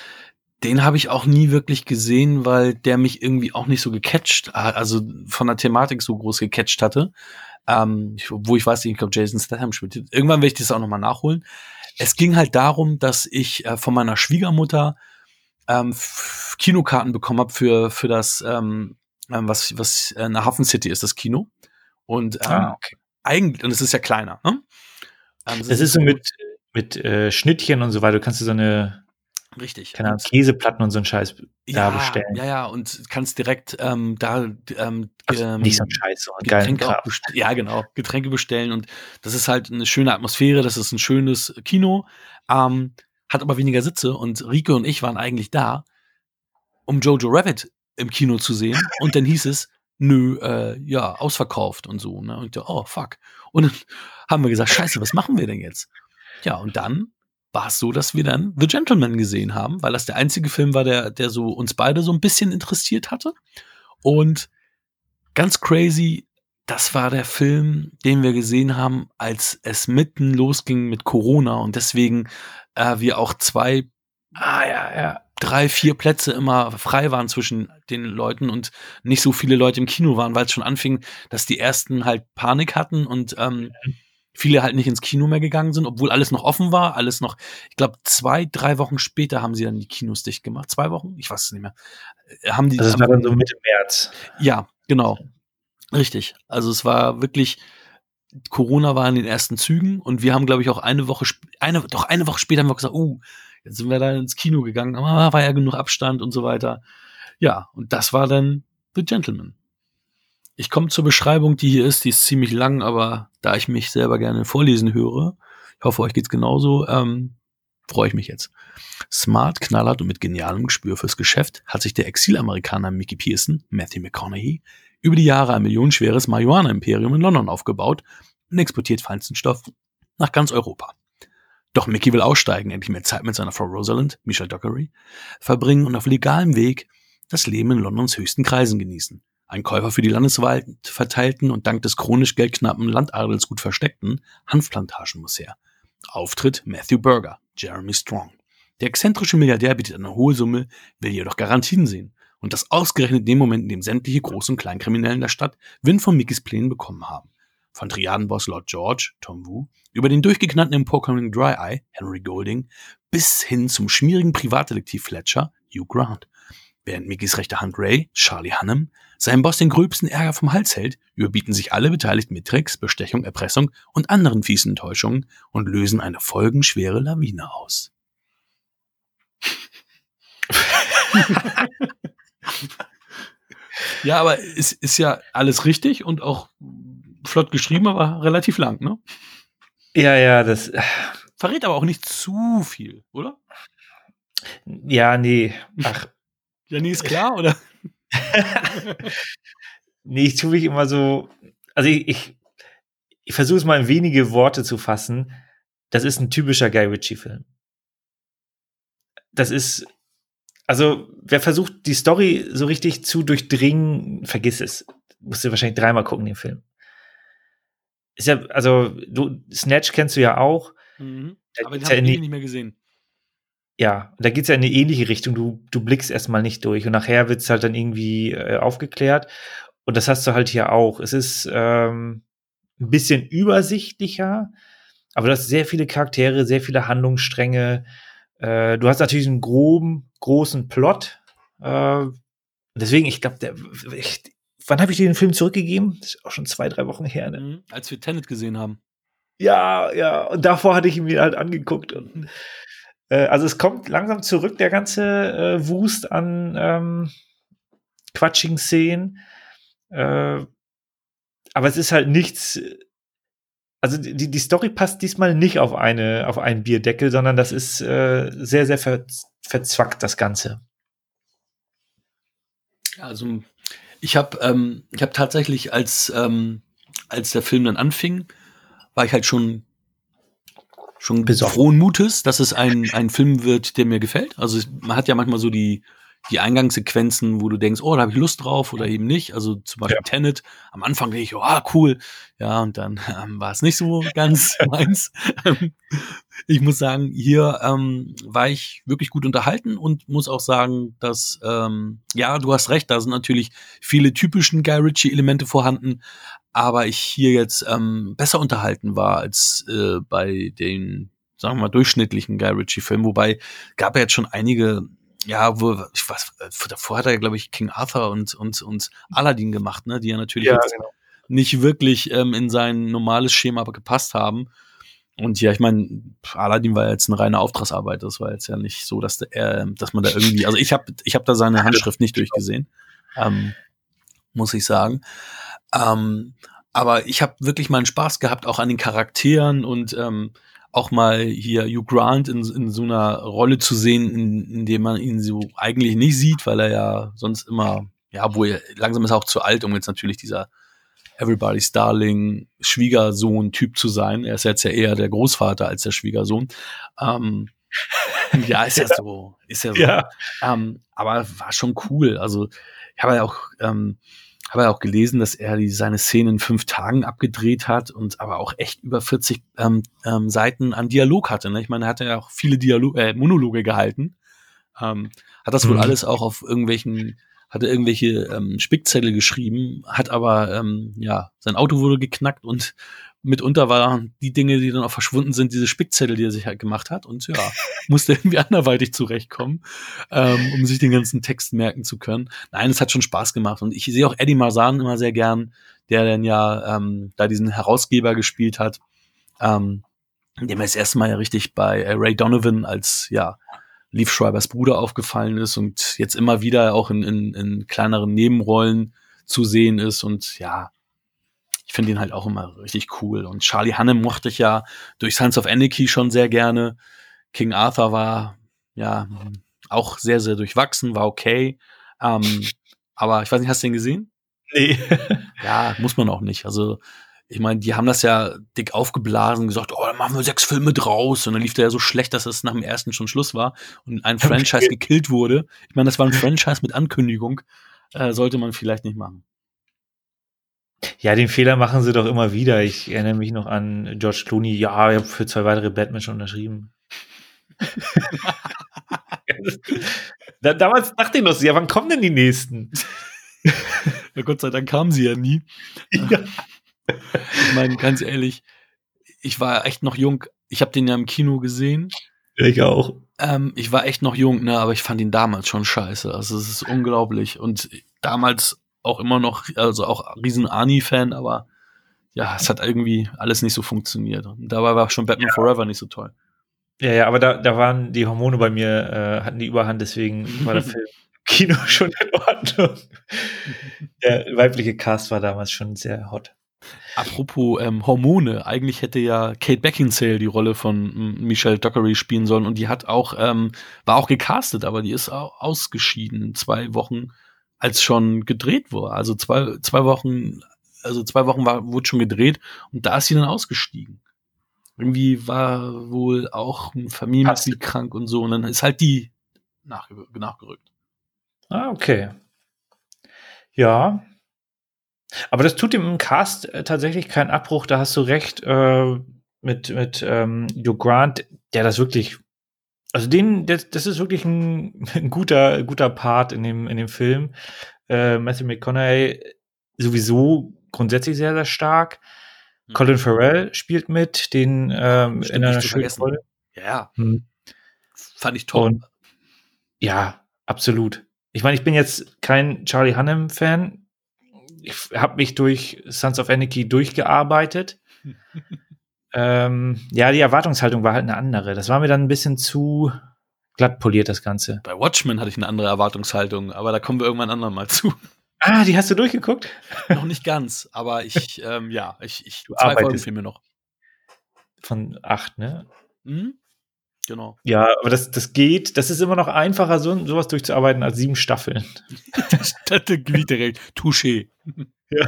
Den habe ich auch nie wirklich gesehen, weil der mich irgendwie auch nicht so gecatcht, also von der Thematik so groß gecatcht hatte. Ähm, wo ich weiß, ich glaube, Jason Statham spielt. Irgendwann werde ich das auch nochmal nachholen. Es ging halt darum, dass ich äh, von meiner Schwiegermutter ähm, Kinokarten bekommen habe für, für das, ähm, ähm was, was äh, eine Hafen City ist, das Kino. Und ähm, ah, okay. eigentlich, und es ist ja kleiner, ne? Ähm, das, das ist so mit, mit äh, Schnittchen und so weiter. Du kannst du so eine Richtig. Keine Ahnung, Käseplatten und so ein Scheiß ja, da bestellen. Ja, ja, und kannst direkt ähm, da ähm, ähm, nicht so ein Scheiß, so ein Getränke Ja, genau, Getränke bestellen und das ist halt eine schöne Atmosphäre, das ist ein schönes Kino, ähm, hat aber weniger Sitze und Rike und ich waren eigentlich da, um Jojo Rabbit im Kino zu sehen (laughs) und dann hieß es, nö, äh, ja, ausverkauft und so, ne? Und ich, oh, fuck. Und dann haben wir gesagt, scheiße, was machen wir denn jetzt? Ja, und dann war es so, dass wir dann The Gentleman gesehen haben, weil das der einzige Film war, der, der so uns beide so ein bisschen interessiert hatte. Und ganz crazy, das war der Film, den wir gesehen haben, als es mitten losging mit Corona und deswegen äh, wir auch zwei, ah ja, ja, drei, vier Plätze immer frei waren zwischen den Leuten und nicht so viele Leute im Kino waren, weil es schon anfing, dass die ersten halt Panik hatten und ähm, mhm viele halt nicht ins Kino mehr gegangen sind, obwohl alles noch offen war, alles noch, ich glaube, zwei, drei Wochen später haben sie dann die Kinos dicht gemacht. Zwei Wochen? Ich weiß es nicht mehr. Äh, haben die, also das war dann so Mitte März. Ja, genau. Richtig. Also es war wirklich, Corona war in den ersten Zügen und wir haben, glaube ich, auch eine Woche, eine, doch eine Woche später haben wir gesagt, oh, jetzt sind wir da ins Kino gegangen, aber war ja genug Abstand und so weiter. Ja, und das war dann The Gentleman. Ich komme zur Beschreibung, die hier ist. Die ist ziemlich lang, aber da ich mich selber gerne vorlesen höre, ich hoffe, euch geht's genauso, ähm, freue ich mich jetzt. Smart, knallhart und mit genialem Gespür fürs Geschäft hat sich der Exilamerikaner Mickey Pearson, Matthew McConaughey, über die Jahre ein millionenschweres Marihuana-Imperium in London aufgebaut und exportiert feinsten Stoff nach ganz Europa. Doch Mickey will aussteigen, endlich mehr Zeit mit seiner Frau Rosalind, Michelle Dockery, verbringen und auf legalem Weg das Leben in Londons höchsten Kreisen genießen. Ein Käufer für die Landeswald verteilten und dank des chronisch geldknappen Landadels gut versteckten Hanfplantagen muss her. Auftritt Matthew Berger, Jeremy Strong. Der exzentrische Milliardär bietet eine hohe Summe, will jedoch Garantien sehen. Und das ausgerechnet in dem Moment, in dem sämtliche Groß- und Kleinkriminellen der Stadt Wind von Mickys Plänen bekommen haben. Von Triadenboss Lord George, Tom Wu, über den durchgeknallten emporkommenden Dry Eye, Henry Golding, bis hin zum schmierigen Privatdetektiv Fletcher, Hugh Grant. Während Mickys rechte Hand Ray, Charlie Hunnam, seinem Boss den gröbsten Ärger vom Hals hält, überbieten sich alle Beteiligten mit Tricks, Bestechung, Erpressung und anderen fiesen Enttäuschungen und lösen eine folgenschwere Lawine aus. (laughs) ja, aber es ist ja alles richtig und auch flott geschrieben, aber relativ lang, ne? Ja, ja, das. Verrät aber auch nicht zu viel, oder? Ja, nee. Ach. Ja, nee, ist klar, oder? (laughs) nee, ich tue mich immer so. Also ich, ich, ich versuche es mal in wenige Worte zu fassen. Das ist ein typischer Guy Ritchie-Film. Das ist. Also, wer versucht, die Story so richtig zu durchdringen, vergiss es. Musst du wahrscheinlich dreimal gucken, den Film. Ist ja, also, du, Snatch kennst du ja auch. Mhm. Aber den habe ich nicht mehr gesehen. Ja, da geht es ja in eine ähnliche Richtung. Du, du blickst erstmal nicht durch und nachher wird es halt dann irgendwie äh, aufgeklärt. Und das hast du halt hier auch. Es ist ähm, ein bisschen übersichtlicher, aber du hast sehr viele Charaktere, sehr viele Handlungsstränge. Äh, du hast natürlich einen groben, großen Plot. Äh, deswegen, ich glaube, der. Ich, wann habe ich dir den Film zurückgegeben? Das ist auch schon zwei, drei Wochen her. Ne? Mhm, als wir Tenet gesehen haben. Ja, ja. Und davor hatte ich ihn mir halt angeguckt. Und, (laughs) äh, also es kommt langsam zurück, der ganze äh, Wust an ähm, quatschigen Szenen. Äh, aber es ist halt nichts. Also die, die Story passt diesmal nicht auf eine auf einen Bierdeckel, sondern das ist äh, sehr sehr ver, verzwackt das Ganze. Also ich habe ähm, ich tatsächlich als ähm, als der Film dann anfing, war ich halt schon schon Besorgt. frohen Mutes, dass es ein ein Film wird, der mir gefällt. Also man hat ja manchmal so die die Eingangssequenzen, wo du denkst, oh, da habe ich Lust drauf oder eben nicht. Also zum Beispiel ja. Tenet. Am Anfang denke ich, oh, cool. Ja, und dann ähm, war es nicht so ganz (laughs) meins. ich muss sagen, hier ähm, war ich wirklich gut unterhalten und muss auch sagen, dass, ähm, ja, du hast recht, da sind natürlich viele typischen Guy Ritchie-Elemente vorhanden, aber ich hier jetzt ähm, besser unterhalten war als äh, bei den sagen wir mal, durchschnittlichen Guy Ritchie-Filmen, wobei gab er jetzt schon einige ja, wo, ich weiß, davor hat er, glaube ich, King Arthur und, und, und Aladdin gemacht, ne, die ja natürlich ja, genau. nicht wirklich ähm, in sein normales Schema aber gepasst haben. Und ja, ich meine, Aladdin war jetzt eine reine Auftragsarbeit. Das war jetzt ja nicht so, dass, der, dass man da irgendwie, also ich habe ich hab da seine (laughs) Handschrift nicht durchgesehen, ähm, muss ich sagen. Ähm, aber ich habe wirklich meinen Spaß gehabt, auch an den Charakteren und ähm, auch mal hier Hugh Grant in, in so einer Rolle zu sehen, in, in dem man ihn so eigentlich nicht sieht, weil er ja sonst immer, ja, wo er langsam ist er auch zu alt, um jetzt natürlich dieser Everybody's Darling Schwiegersohn-Typ zu sein. Er ist jetzt ja eher der Großvater als der Schwiegersohn. Ähm, ja, ist (laughs) ja so, ist ja so. Ja. Ähm, aber war schon cool. Also ich habe ja auch ähm, habe ja auch gelesen, dass er die, seine Szene in fünf Tagen abgedreht hat und aber auch echt über 40 ähm, ähm, Seiten an Dialog hatte. Ne? Ich meine, er hat ja auch viele Dialog äh, Monologe gehalten. Ähm, hat das wohl mhm. alles auch auf irgendwelchen, hatte irgendwelche ähm, Spickzettel geschrieben, hat aber, ähm, ja, sein Auto wurde geknackt und mitunter waren die Dinge, die dann auch verschwunden sind, diese Spickzettel, die er sich halt gemacht hat. Und ja, (laughs) musste irgendwie anderweitig zurechtkommen, ähm, um sich den ganzen Text merken zu können. Nein, es hat schon Spaß gemacht. Und ich sehe auch Eddie Marzan immer sehr gern, der dann ja ähm, da diesen Herausgeber gespielt hat, ähm, dem er das erste Mal ja richtig bei äh, Ray Donovan als ja Leaf Schreibers Bruder aufgefallen ist und jetzt immer wieder auch in, in, in kleineren Nebenrollen zu sehen ist. Und ja, ich finde ihn halt auch immer richtig cool. Und Charlie Hannem mochte ich ja durch Sons of Anarchy schon sehr gerne. King Arthur war ja auch sehr, sehr durchwachsen, war okay. Ähm, aber ich weiß nicht, hast du den gesehen? Nee. (laughs) (laughs) ja, muss man auch nicht. Also, ich meine, die haben das ja dick aufgeblasen, gesagt, oh, dann machen wir sechs Filme draus. Und dann lief der ja so schlecht, dass es nach dem ersten schon Schluss war und ein (laughs) Franchise gekillt wurde. Ich meine, das war ein Franchise mit Ankündigung. Äh, sollte man vielleicht nicht machen. Ja, den Fehler machen sie doch immer wieder. Ich erinnere mich noch an George Clooney. Ja, ich habe für zwei weitere Batman schon unterschrieben. (laughs) da, damals dachte ich noch ja, wann kommen denn die nächsten? ja, Gott sei Dank kamen sie ja nie. Ja. Ich meine, ganz ehrlich, ich war echt noch jung. Ich habe den ja im Kino gesehen. Ich auch. Ähm, ich war echt noch jung, ne, aber ich fand ihn damals schon scheiße. Also es ist unglaublich. Und damals auch immer noch, also auch riesen Arnie-Fan, aber ja, es hat irgendwie alles nicht so funktioniert. Und dabei war schon Batman ja. Forever nicht so toll. Ja, ja, aber da, da waren die Hormone bei mir, äh, hatten die Überhand, deswegen war der (laughs) Film Kino schon in Ordnung. Der weibliche Cast war damals schon sehr hot. Apropos ähm, Hormone, eigentlich hätte ja Kate Beckinsale die Rolle von m, Michelle Dockery spielen sollen und die hat auch, ähm, war auch gecastet, aber die ist auch ausgeschieden, zwei Wochen, als schon gedreht wurde. Also zwei, zwei Wochen, also zwei Wochen war, wurde schon gedreht und da ist sie dann ausgestiegen. Irgendwie war wohl auch ein Familienmitglied krank und so und dann ist halt die nachge nachgerückt. Ah, okay. Ja, aber das tut dem Cast äh, tatsächlich keinen Abbruch, da hast du recht, äh, mit, mit ähm, Hugh Grant, der das wirklich, also den, das, das ist wirklich ein, (laughs) ein, guter, guter Part in dem, in dem Film. Äh, Matthew McConaughey sowieso grundsätzlich sehr, sehr stark. Hm. Colin Farrell spielt mit, den ähm, in einer schönen Rolle. Ja. Hm. Fand ich toll. Und, ja, absolut. Ich meine, ich bin jetzt kein Charlie Hunnam-Fan, ich habe mich durch Sons of Anarchy durchgearbeitet. (laughs) ähm, ja, die Erwartungshaltung war halt eine andere. Das war mir dann ein bisschen zu glatt poliert, das Ganze. Bei Watchmen hatte ich eine andere Erwartungshaltung, aber da kommen wir irgendwann anderen mal zu. Ah, die hast du durchgeguckt? noch nicht ganz, aber ich, ähm, ja, ich, ich du zwei Folgenfilme noch. Von acht, ne? Mhm. Genau. Ja, aber das, das geht. Das ist immer noch einfacher, so, sowas durchzuarbeiten als sieben Staffeln. (laughs) das direkt. Touché. (laughs) Ja.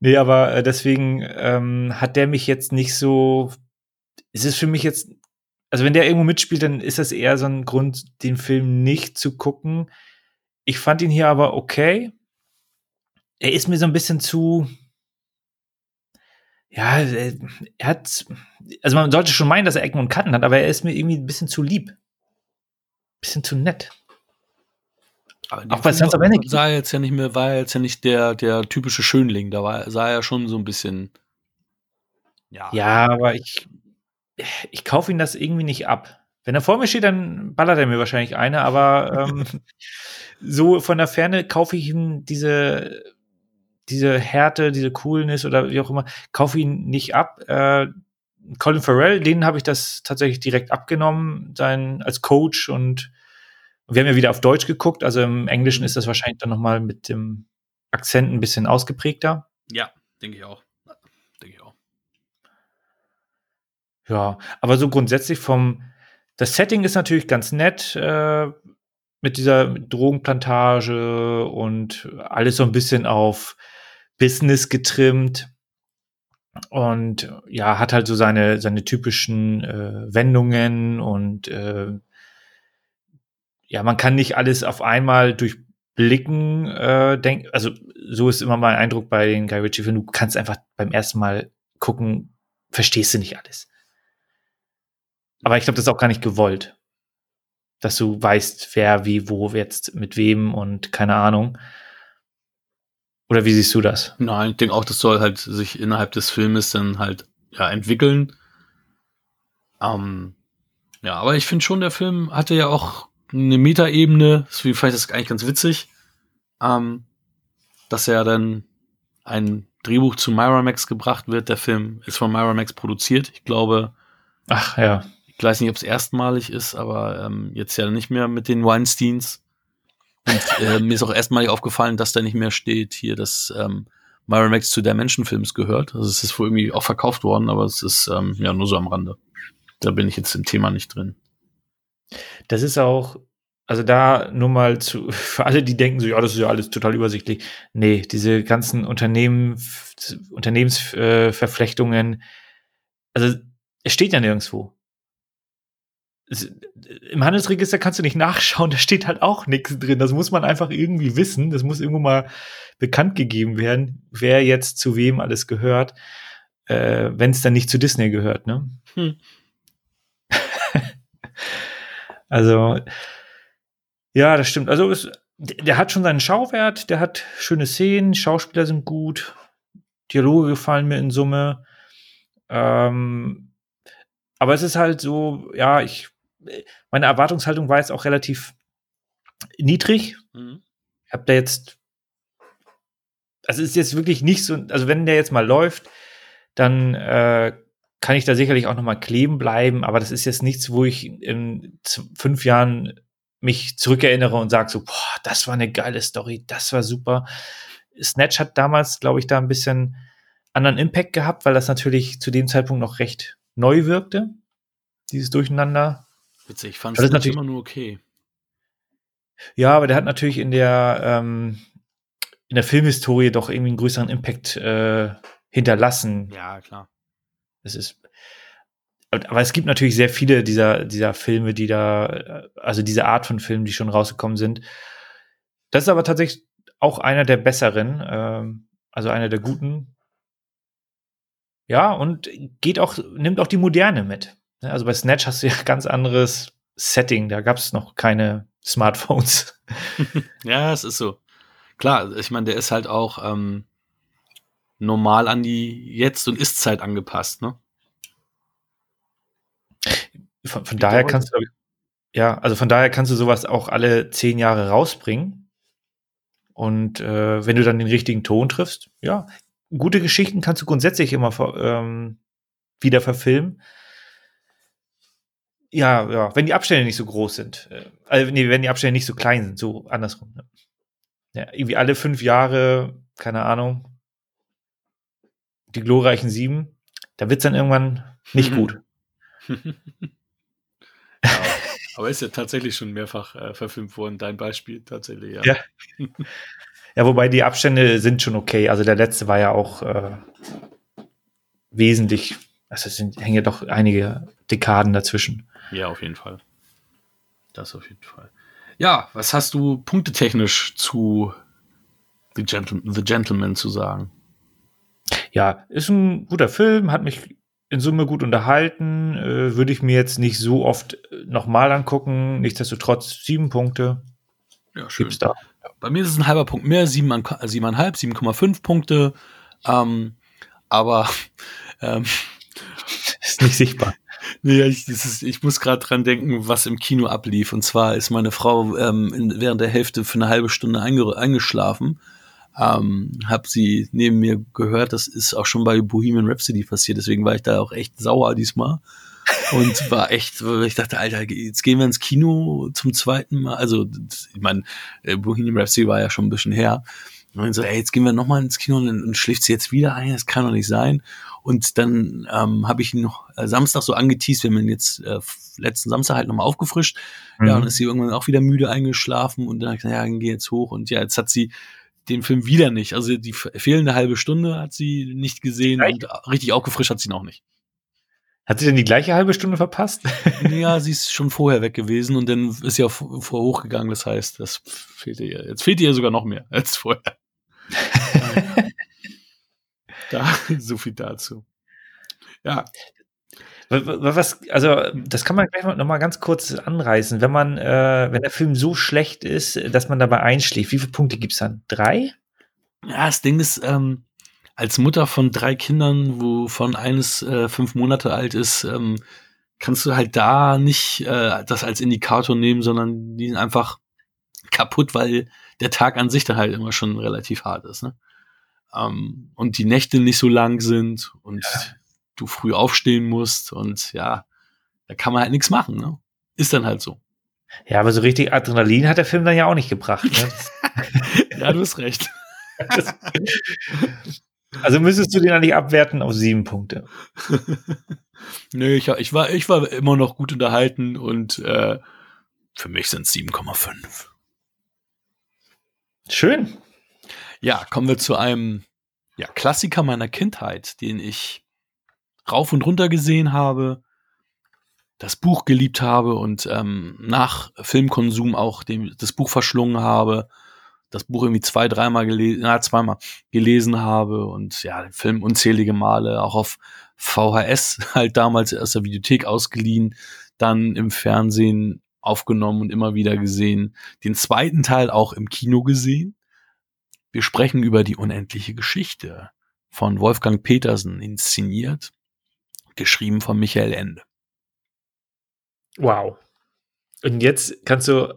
Nee, aber äh, deswegen ähm, hat der mich jetzt nicht so. Es ist für mich jetzt. Also, wenn der irgendwo mitspielt, dann ist das eher so ein Grund, den Film nicht zu gucken. Ich fand ihn hier aber okay. Er ist mir so ein bisschen zu ja, äh, er hat, also man sollte schon meinen, dass er Ecken und Kanten hat, aber er ist mir irgendwie ein bisschen zu lieb. Bisschen zu nett. Auch bei Sons of Anarchy. Sah er jetzt ja nicht mehr, war er jetzt ja nicht der, der typische Schönling, da war, sah er schon so ein bisschen, ja. Ja, aber ich, ich kaufe ihn das irgendwie nicht ab. Wenn er vor mir steht, dann ballert er mir wahrscheinlich eine, aber ähm, (laughs) so von der Ferne kaufe ich ihm diese diese Härte, diese Coolness oder wie auch immer, kaufe ihn nicht ab. Äh, Colin Farrell, den habe ich das tatsächlich direkt abgenommen, sein als Coach und wir haben ja wieder auf Deutsch geguckt, also im Englischen mhm. ist das wahrscheinlich dann nochmal mit dem Akzent ein bisschen ausgeprägter. Ja, denke ich auch. Denke ich auch. Ja, aber so grundsätzlich vom, das Setting ist natürlich ganz nett, äh, mit dieser Drogenplantage und alles so ein bisschen auf Business getrimmt und ja, hat halt so seine, seine typischen äh, Wendungen und äh, ja, man kann nicht alles auf einmal durchblicken, äh, denk, also so ist immer mein Eindruck bei den Guy Ritchie Filmen, du kannst einfach beim ersten Mal gucken, verstehst du nicht alles. Aber ich glaube, das ist auch gar nicht gewollt, dass du weißt, wer, wie, wo, jetzt mit wem und keine Ahnung. Oder wie siehst du das? Nein, ich denke auch, das soll halt sich innerhalb des Filmes dann halt ja entwickeln. Ähm, ja, aber ich finde schon, der Film hatte ja auch eine Metaebene, deswegen fand ich das eigentlich ganz witzig, ähm, dass er dann ein Drehbuch zu Miramax gebracht wird. Der Film ist von Miramax produziert. Ich glaube, ach ja. Ich weiß nicht, ob es erstmalig ist, aber ähm, jetzt ja nicht mehr mit den Weinsteins. Und äh, (laughs) mir ist auch erstmalig aufgefallen, dass da nicht mehr steht hier, dass ähm, Miramax zu der Menschenfilms gehört. Also es ist wohl irgendwie auch verkauft worden, aber es ist ähm, ja nur so am Rande. Da bin ich jetzt im Thema nicht drin. Das ist auch, also da nur mal zu, (laughs) für alle, die denken so, ja, das ist ja alles total übersichtlich. Nee, diese ganzen Unternehmen, Unternehmensverflechtungen, also es steht ja nirgendwo im Handelsregister kannst du nicht nachschauen, (laughs) da steht halt auch nichts drin. Das muss man einfach irgendwie wissen. Das muss irgendwo mal bekannt gegeben werden, wer jetzt zu wem alles gehört, äh, wenn es dann nicht zu Disney gehört, ne? Hm. (laughs) also, ja, das stimmt. Also, es, der hat schon seinen Schauwert, der hat schöne Szenen, Schauspieler sind gut, Dialoge gefallen mir in Summe. Ähm, aber es ist halt so, ja, ich meine Erwartungshaltung war jetzt auch relativ niedrig. Mhm. Ich habe da jetzt, also ist jetzt wirklich nicht so, also wenn der jetzt mal läuft, dann äh, kann ich da sicherlich auch noch mal kleben bleiben, aber das ist jetzt nichts, wo ich in fünf Jahren mich zurückerinnere und sage so, boah, das war eine geile Story, das war super. Snatch hat damals, glaube ich, da ein bisschen anderen Impact gehabt, weil das natürlich zu dem Zeitpunkt noch recht neu wirkte, dieses Durcheinander. Witzig, ich fand es natürlich- immer nur okay. Ja, aber der hat natürlich in der, ähm, in der Filmhistorie doch irgendwie einen größeren Impact äh, hinterlassen. Ja, klar. Es ist, aber es gibt natürlich sehr viele dieser, dieser Filme, die da, also diese Art von Filmen, die schon rausgekommen sind. Das ist aber tatsächlich auch einer der besseren, ähm, also einer der guten. Ja, und geht auch, nimmt auch die Moderne mit. Ne, Also bei Snatch hast du ja (laughs) ganz anderes Setting, da gab es noch keine Smartphones. (laughs) Ja, es ist so. Klar, ich meine, der ist halt auch ähm, normal an die Jetzt- und Ist-Zeit angepasst, ne? Von, von daher kannst du, ja, also von daher kannst du sowas auch alle zehn Jahre rausbringen. Und äh, wenn du dann den richtigen Ton triffst, ja, gute Geschichten kannst du grundsätzlich immer ähm, wieder verfilmen. Ja, ja, wenn die Abstände nicht so groß sind. Äh, also, nee, wenn die Abstände nicht so klein sind, so andersrum. Ne? Ja, irgendwie alle fünf Jahre, keine Ahnung, die glorreichen sieben, da wird's dann irgendwann nicht Mhm. (laughs) gut. ja, aber ist ja tatsächlich schon mehrfach äh, verfilmt worden, dein Beispiel tatsächlich, ja. Ja. Ja, wobei die Abstände sind schon okay. Also der letzte war ja auch äh, wesentlich, also es sind, hängen ja doch einige Dekaden dazwischen. Ja, auf jeden Fall. Das auf jeden Fall. Ja, was hast du punktetechnisch zu The, Gentle The Gentleman zu sagen? Ja, ist ein guter Film, hat mich in Summe gut unterhalten. Äh, Würde ich mir jetzt nicht so oft äh, nochmal angucken. Nichtsdestotrotz sieben Punkte Ja, gibt's da. Bei mir ist es ein halber Punkt mehr, sieben an- siebeneinhalb, 7,5 Punkte. Ähm, aber (laughs) ähm, (laughs) Ist nicht sichtbar. Nee, ich, ist, ich muss gerade dran denken, was im Kino ablief. Und zwar ist meine Frau ähm, in, während der Hälfte für eine halbe Stunde einge, eingeschlafen. Ähm, hab sie neben mir gehört, das ist auch schon bei Bohemian Rhapsody passiert, deswegen war ich da auch echt sauer diesmal. Und (laughs) war echt, ich dachte, Alter, jetzt gehen wir ins Kino zum zweiten Mal. Also, ich meine, Bohemian Rhapsody war ja schon ein bisschen her. Und so, ey, jetzt gehen wir nochmal ins Kino und, und schläft sie jetzt wieder ein, das kann doch nicht sein. Und dann ähm, habe ich ihn noch äh, Samstag so angeteased, wir haben ihn jetzt äh, letzten Samstag halt nochmal aufgefrischt. Ja, Mhm. und ist sie irgendwann auch wieder müde eingeschlafen und dann hab ich gesagt, ja, dann geh jetzt hoch. Und ja, jetzt hat sie den Film wieder nicht. Also die fehlende halbe Stunde hat sie nicht gesehen und richtig aufgefrischt hat sie ihn auch nicht. Hat sie denn die gleiche halbe Stunde verpasst? (laughs) Ja, sie ist schon vorher weg gewesen und dann ist sie auch vor hochgegangen. Das heißt, das fehlte ihr. Jetzt fehlt ihr sogar noch mehr als vorher. (laughs) da, so viel dazu. Ja, Was, also, das kann man gleich mal noch mal ganz kurz anreißen. Wenn man, äh, wenn der Film so schlecht ist, dass man dabei einschläft, wie viele Punkte gibt's dann? Drei? Ja, das Ding ist, ähm, als Mutter von drei Kindern, wovon eines äh, fünf Monate alt ist, ähm, kannst du halt da nicht äh, das als Indikator nehmen, sondern die sind einfach kaputt, weil der Tag an sich dann halt immer schon relativ hart ist. Ne? Ähm, und die Nächte nicht so lang sind und du früh aufstehen musst und ja, da kann man halt nichts machen. Ne? Ist dann halt so. Ja, aber so richtig Adrenalin hat der Film dann ja auch nicht gebracht. Ne? (laughs) (laughs) Ja, du hast recht. Also müsstest du den eigentlich abwerten auf sieben Punkte. (laughs) Nö, ich, ich, war, ich war immer noch gut unterhalten und äh, für mich sind es 7,5. Schön. Ja, kommen wir zu einem ja, Klassiker meiner Kindheit, den ich rauf und runter gesehen habe, das Buch geliebt habe und ähm, nach Filmkonsum auch dem, das Buch verschlungen habe, das Buch irgendwie zwei, dreimal gelesen, na, zweimal gelesen habe und ja, den Film unzählige Male, auch auf VHS (laughs) halt damals aus der Videothek ausgeliehen, dann im Fernsehen aufgenommen und immer wieder gesehen, den zweiten Teil auch im Kino gesehen. Wir sprechen über die unendliche Geschichte von Wolfgang Petersen inszeniert, geschrieben von Michael Ende. Wow. Und jetzt kannst du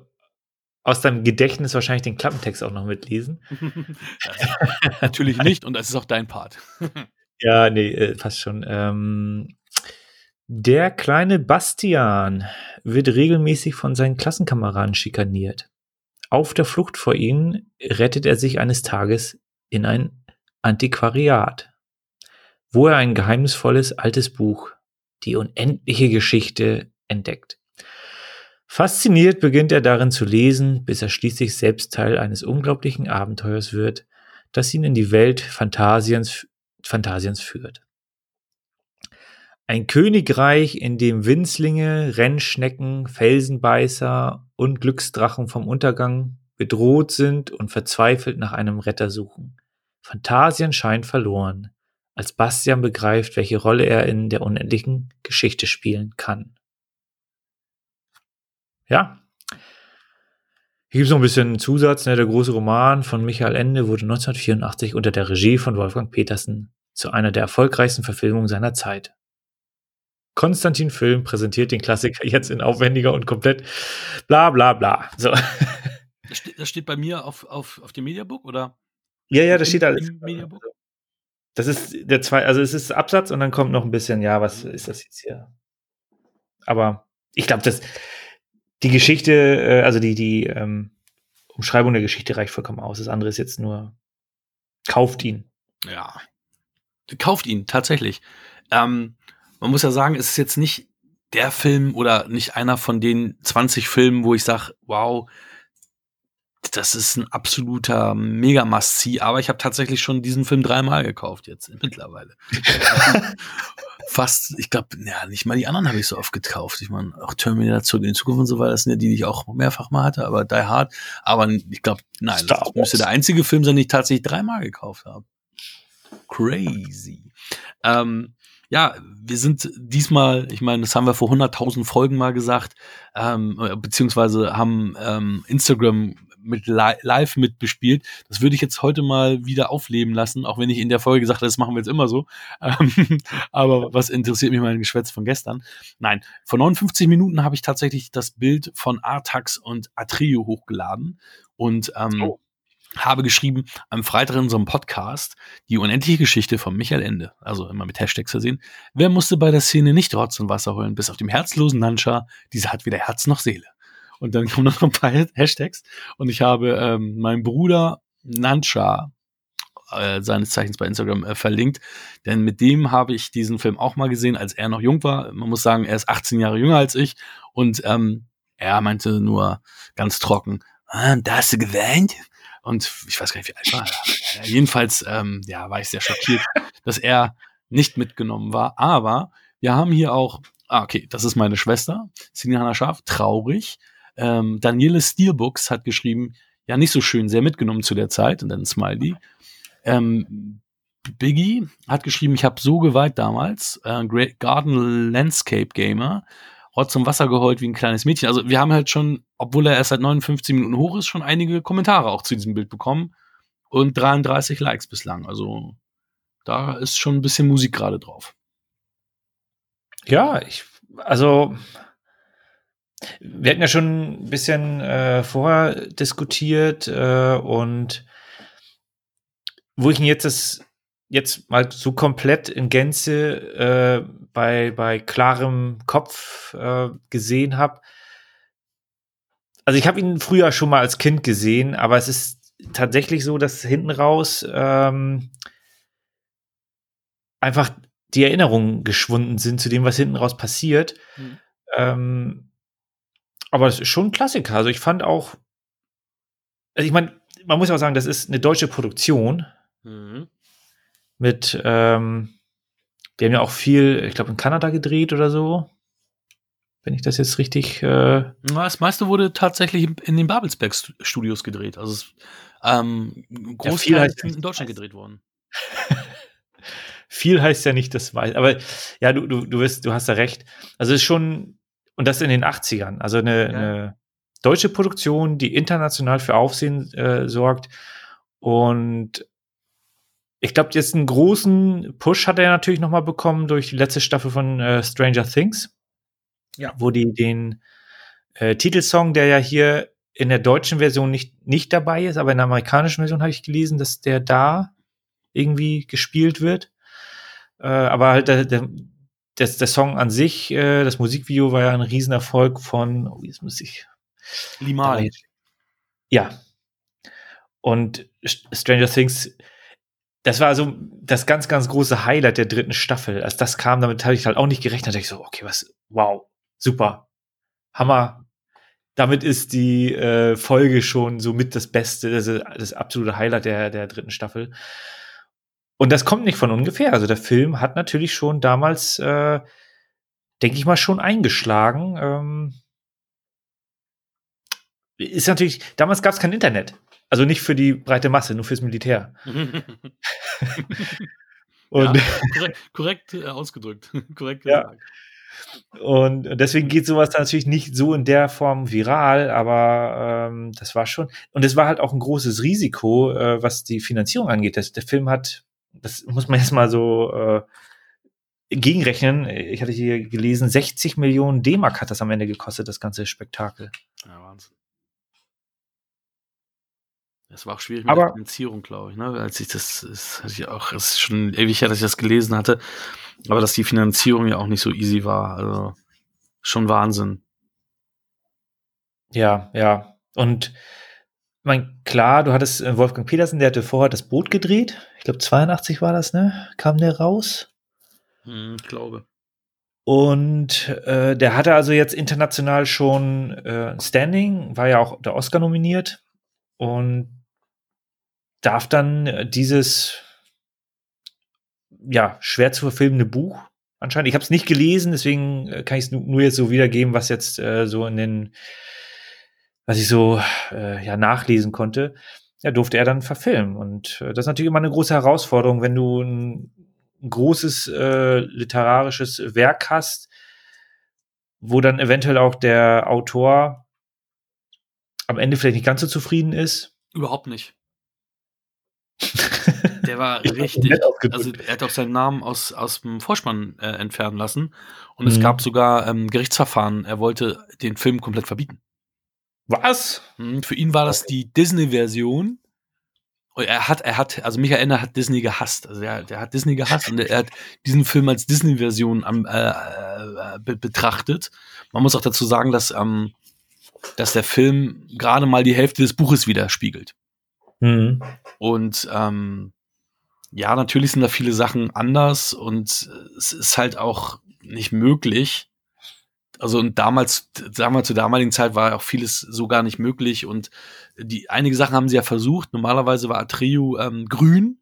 aus deinem Gedächtnis wahrscheinlich den Klappentext auch noch mitlesen. (laughs) Natürlich nicht und das ist auch dein Part. (laughs) Ja, nee, äh, passt schon. Ähm, der kleine Bastian wird regelmäßig von seinen Klassenkameraden schikaniert. Auf der Flucht vor ihnen rettet er sich eines Tages in ein Antiquariat, wo er ein geheimnisvolles altes Buch, die unendliche Geschichte, entdeckt. Fasziniert beginnt er darin zu lesen, bis er schließlich selbst Teil eines unglaublichen Abenteuers wird, das ihn in die Welt Phantasiens, Phantasiens führt. Ein Königreich, in dem Winzlinge, Rennschnecken, Felsenbeißer und Glücksdrachen vom Untergang bedroht sind und verzweifelt nach einem Retter suchen. Phantasien scheint verloren, als Bastian begreift, welche Rolle er in der unendlichen Geschichte spielen kann. Ja. Hier gibt es noch ein bisschen Zusatz. Ne? Der große Roman von Michael Ende wurde 1984 unter der Regie von Wolfgang Petersen zu einer der erfolgreichsten Verfilmungen seiner Zeit. Konstantin Film präsentiert den Klassiker jetzt in aufwendiger und komplett bla bla bla. So. Das, steht, das steht bei mir auf, auf, auf dem Mediabook, oder? Ja, ja, das steht alles. Im Mediabook? Das ist der zwei, also es ist Absatz und dann kommt noch ein bisschen, ja, was ist das jetzt hier? Aber ich glaube, das, die Geschichte, äh, also die, die ähm, Umschreibung der Geschichte reicht vollkommen aus. Das andere ist jetzt nur, kauft ihn. Ja. Kauft ihn, tatsächlich. Ähm, man muss ja sagen, es ist jetzt nicht der Film oder nicht einer von den 20 Filmen, wo ich sage, wow, das ist ein absoluter mega must see aber ich habe tatsächlich schon diesen Film dreimal gekauft jetzt mittlerweile. (laughs) Fast, ich glaube, ja, nicht mal die anderen habe ich so oft gekauft. Ich meine, auch Terminator zurück in die Zukunft und so weiter, das sind ja die, die ich auch mehrfach mal hatte, aber Die Hard, aber ich glaube, nein, Star das müsste der einzige Film sein, den ich tatsächlich dreimal gekauft habe. Crazy. Ähm, ja, wir sind diesmal, ich meine, das haben wir vor 100.000 Folgen mal gesagt, ähm, beziehungsweise haben ähm, Instagram mit live mitbespielt. Das würde ich jetzt heute mal wieder aufleben lassen, auch wenn ich in der Folge gesagt habe, das machen wir jetzt immer so. (laughs) Ähm, aber was interessiert mich mein Geschwätz von gestern? Nein, vor 59 Minuten habe ich tatsächlich das Bild von Artax und Atrio hochgeladen und ähm, oh habe geschrieben, am Freitag in unserem Podcast, die unendliche Geschichte von Michael Ende, also immer mit Hashtags versehen. Wer musste bei der Szene nicht Rotz und Wasser holen, bis auf dem herzlosen Nanscha, dieser hat weder Herz noch Seele. Und dann (laughs) kommen noch ein paar Hashtags. Und ich habe ähm, meinen Bruder Nansha, äh, seines Zeichens bei Instagram, äh, verlinkt. Denn mit dem habe ich diesen Film auch mal gesehen, als er noch jung war. Man muss sagen, er ist 18 Jahre jünger als ich. Und ähm, er meinte nur ganz trocken, ah, da hast du geweint? Und ich weiß gar nicht, wie alt war er. jedenfalls, ähm, ja, war ich sehr schockiert, (laughs) dass er nicht mitgenommen war. Aber wir haben hier auch, ah, okay, das ist meine Schwester, Sinjana Schaf, traurig. Ähm, Daniele Steelbooks hat geschrieben, ja, nicht so schön, sehr mitgenommen zu der Zeit und dann Smiley. Ähm, Biggie hat geschrieben, ich habe so geweiht damals, äh, Great Garden Landscape Gamer, Rotz zum Wasser geheult wie ein kleines Mädchen. Also wir haben halt schon, obwohl er erst seit 59 Minuten hoch ist, schon einige Kommentare auch zu diesem Bild bekommen und 33 Likes bislang. Also da ist schon ein bisschen Musik gerade drauf. Ja, ich, also wir hatten ja schon ein bisschen äh, vorher diskutiert äh, und wo ich ihn jetzt das jetzt mal so komplett in Gänze äh, bei, bei klarem Kopf äh, gesehen habe. Also ich habe ihn früher schon mal als Kind gesehen, aber es ist tatsächlich so, dass hinten raus ähm, einfach die Erinnerungen geschwunden sind zu dem, was hinten raus passiert. Mhm. Ähm, aber es ist schon ein Klassiker. Also ich fand auch, also ich meine, man muss auch sagen, das ist eine deutsche Produktion. Mhm. Mit, ähm, die haben ja auch viel, ich glaube, in Kanada gedreht oder so. Wenn ich das jetzt richtig. Äh das meiste wurde tatsächlich in den Babelsberg Studios gedreht. Also es, ähm, Großteil ja, ist in Deutschland gedreht worden. (laughs) viel heißt ja nicht das weiß. Aber ja, du, du, du, wirst, du hast ja recht. Also es ist schon und das in den 80ern. Also eine, ja. eine deutsche Produktion, die international für Aufsehen äh, sorgt. Und ich glaube, jetzt einen großen Push hat er natürlich noch mal bekommen durch die letzte Staffel von äh, Stranger Things. Ja. Wo die den äh, Titelsong, der ja hier in der deutschen Version nicht, nicht dabei ist, aber in der amerikanischen Version habe ich gelesen, dass der da irgendwie gespielt wird. Äh, aber halt der, der, das, der Song an sich, äh, das Musikvideo war ja ein Riesenerfolg von, oh, jetzt muss ich. Limal. Ja. Und Stranger Things das war so das ganz, ganz große Highlight der dritten Staffel. Als das kam, damit habe ich halt auch nicht gerechnet. Da dachte ich so, okay, was, wow, super, Hammer. Damit ist die äh, Folge schon so mit das Beste, das, das absolute Highlight der, der dritten Staffel. Und das kommt nicht von ungefähr. Also der Film hat natürlich schon damals, äh, denke ich mal, schon eingeschlagen. Ähm, ist natürlich, damals gab es kein Internet. Also nicht für die breite Masse, nur fürs Militär. (laughs) und ja, korrekt, korrekt äh, ausgedrückt. (laughs) korrekt gesagt. Ja. Und deswegen geht sowas natürlich nicht so in der Form viral, aber ähm, das war schon. Und es war halt auch ein großes Risiko, äh, was die Finanzierung angeht. Das, der Film hat, das muss man jetzt mal so äh, gegenrechnen. Ich hatte hier gelesen, 60 Millionen D-Mark hat das am Ende gekostet, das ganze Spektakel. Ja, Wahnsinn. Es war auch schwierig mit aber, der Finanzierung, glaube ich, ne? Als ich das, das hatte ich auch, es ist schon ewig her, dass ich das gelesen hatte. Aber dass die Finanzierung ja auch nicht so easy war. Also schon Wahnsinn. Ja, ja. Und mein, klar, du hattest äh, Wolfgang Petersen, der hatte vorher das Boot gedreht. Ich glaube, 82 war das, ne? Kam der raus? Hm, ich glaube. Und äh, der hatte also jetzt international schon äh, Standing, war ja auch der Oscar nominiert und darf dann äh, dieses ja schwer zu verfilmende Buch anscheinend. Ich habe es nicht gelesen, deswegen äh, kann ich es nur jetzt so wiedergeben, was jetzt äh, so in den, was ich so äh, ja nachlesen konnte. Ja, durfte er dann verfilmen. Und äh, das ist natürlich immer eine große Herausforderung, wenn du ein, ein großes äh, literarisches Werk hast, wo dann eventuell auch der Autor am Ende vielleicht nicht ganz so zufrieden ist. Überhaupt nicht. (laughs) Der war richtig. Also er hat auch seinen Namen aus, aus dem Vorspann äh, entfernen lassen. Und mhm. es gab sogar ähm, Gerichtsverfahren. Er wollte den Film komplett verbieten. Was? Mhm, für ihn war das die Disney-Version. Er hat, er hat, also Michael Ende hat Disney gehasst. Also er, der hat Disney gehasst und er hat diesen Film als Disney-Version äh, äh, betrachtet. Man muss auch dazu sagen, dass, ähm, dass der Film gerade mal die Hälfte des Buches widerspiegelt. Mhm. Und ähm, ja, natürlich sind da viele Sachen anders und es ist halt auch nicht möglich. Also und damals, sagen wir zur damaligen Zeit war auch vieles so gar nicht möglich und die einige Sachen haben sie ja versucht. Normalerweise war Atreu ähm, grün.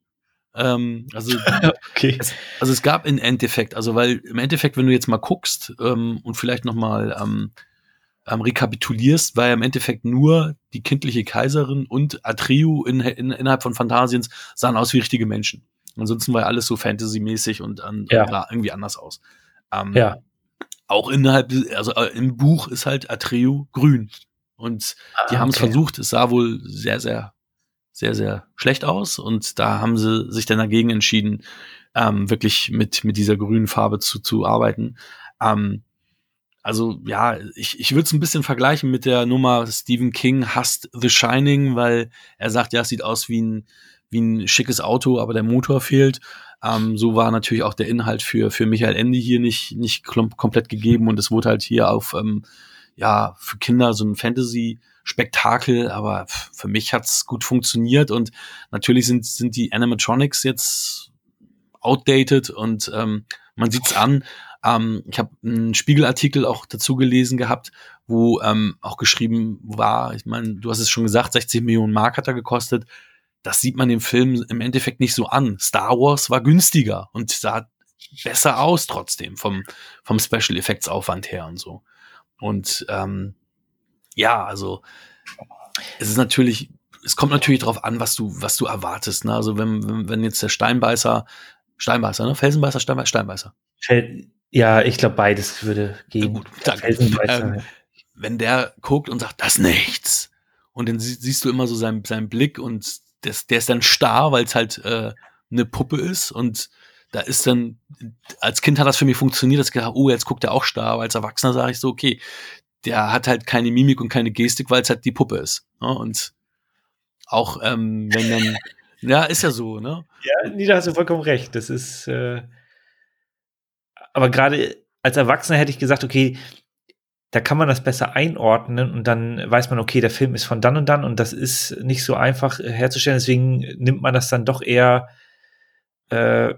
Ähm, also, (laughs) okay. es, also es gab im Endeffekt, also weil im Endeffekt, wenn du jetzt mal guckst ähm, und vielleicht noch mal ähm, ähm, rekapitulierst, war ja im Endeffekt nur die kindliche Kaiserin und Atreu in, in, innerhalb von Phantasiens sahen aus wie richtige Menschen. Ansonsten war ja alles so Fantasy-mäßig und, und ja. irgendwie anders aus. Ähm, ja. Auch innerhalb, also äh, im Buch ist halt Atreu grün. Und ah, die haben es okay. versucht, es sah wohl sehr, sehr, sehr, sehr schlecht aus. Und da haben sie sich dann dagegen entschieden, ähm, wirklich mit, mit dieser grünen Farbe zu, zu arbeiten. Ähm, also ja, ich, ich würde es ein bisschen vergleichen mit der Nummer Stephen King hasst The Shining, weil er sagt, ja, es sieht aus wie ein, wie ein schickes Auto, aber der Motor fehlt. Ähm, so war natürlich auch der Inhalt für, für Michael Ende hier nicht, nicht komplett gegeben und es wurde halt hier auf, ähm, ja, für Kinder so ein Fantasy-Spektakel, aber für mich hat's gut funktioniert und natürlich sind, sind die Animatronics jetzt outdated und ähm, man sieht's an, ähm, ich habe einen Spiegelartikel auch dazu gelesen gehabt, wo ähm, auch geschrieben war, ich meine, du hast es schon gesagt, 60 Millionen Mark hat er gekostet. Das sieht man im Film im Endeffekt nicht so an. Star Wars war günstiger und sah besser aus trotzdem vom, vom Special Effects Aufwand her und so. Und ähm, ja, also es ist natürlich, es kommt natürlich darauf an, was du, was du erwartest. Ne? Also wenn, wenn, jetzt der Steinbeißer, Steinbeißer, ne? Felsenbeißer, Steinbeißer, Steinbeißer. Ja, ich glaube, beides würde gehen. Gut, danke. Ähm, wenn der guckt und sagt, das nichts, und dann sie, siehst du immer so seinen, seinen Blick und das, der ist dann starr, weil es halt äh, eine Puppe ist und da ist dann, als Kind hat das für mich funktioniert, dass ich gedacht, oh, jetzt guckt er auch starr, aber als Erwachsener sage ich so, okay, der hat halt keine Mimik und keine Gestik, weil es halt die Puppe ist. Ne? Und auch ähm, wenn dann, (laughs) ja, ist ja so, ne? Ja, nee, da hast du vollkommen recht. Das ist, äh, aber gerade als Erwachsener hätte ich gesagt, okay, da kann man das besser einordnen und dann weiß man, okay, der Film ist von dann und dann und das ist nicht so einfach herzustellen. Deswegen nimmt man das dann doch eher äh,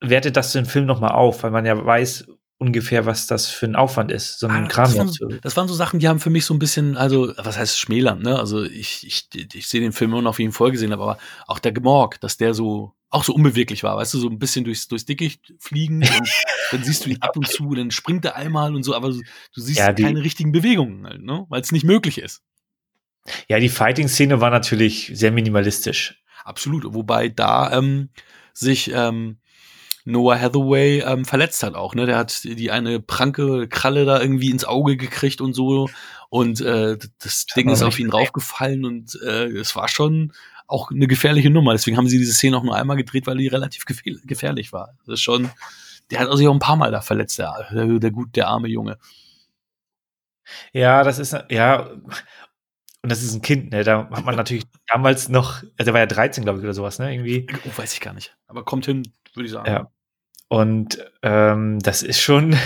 wertet das den Film noch mal auf, weil man ja weiß ungefähr, was das für ein Aufwand ist, so einen Ah, Kram das, waren, das waren so Sachen, die haben für mich so ein bisschen, also, was heißt schmälern, ne? Also, ich, ich, ich sehe den Film immer noch, wie ich ihn vorgesehen habe, aber auch der Gemorg, dass der so, auch so unbeweglich war, weißt du, so ein bisschen durchs, durchs Dickicht fliegen (laughs) und dann siehst du ihn ab und zu, dann springt er einmal und so, aber du, du siehst Ja, die- keine richtigen Bewegungen halt, ne? Weil es nicht möglich ist. Ja, die Fighting-Szene war natürlich sehr minimalistisch. Absolut. Wobei da ähm, sich ähm, Noah Hathaway ähm, verletzt hat auch, ne? Der hat die eine pranke Kralle da irgendwie ins Auge gekriegt und so. Und äh, das Ding ist auf ihn raufgefallen und äh, es war schon auch eine gefährliche Nummer. Deswegen haben sie diese Szene auch nur einmal gedreht, weil die relativ gefähr- gefährlich war. Das ist schon, der hat sich auch ein paar Mal da verletzt, der, der, der gut, der arme Junge. Ja, das ist, ja, und das ist ein Kind, ne? Da hat man natürlich damals noch, also er war ja 13, glaube ich, oder sowas, ne? Irgendwie. Oh, weiß ich gar nicht. Aber kommt hin, würde ich sagen. Ja. Und ähm, das ist schon,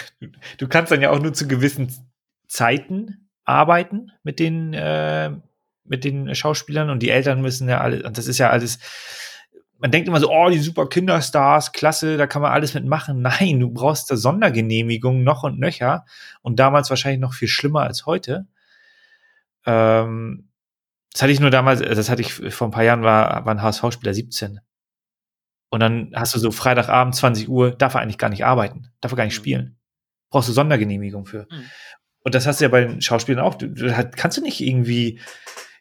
(laughs) du kannst dann ja auch nur zu gewissen Zeiten arbeiten mit den, äh, mit den Schauspielern und die Eltern müssen ja alle, und das ist ja alles, man denkt immer so, oh, die super Kinderstars, klasse, da kann man alles mitmachen. Nein, du brauchst da Sondergenehmigungen noch und nöcher und damals wahrscheinlich noch viel schlimmer als heute. Ähm, das hatte ich nur damals, das hatte ich vor ein paar Jahren, war, war ein HSV-Spieler 17. Und dann hast du so Freitagabend 20 Uhr, darf er eigentlich gar nicht arbeiten, darf er gar nicht Mhm. spielen. Brauchst du Sondergenehmigung für. Mhm. Und das hast du ja bei den Schauspielern auch. Du, du, kannst du nicht irgendwie,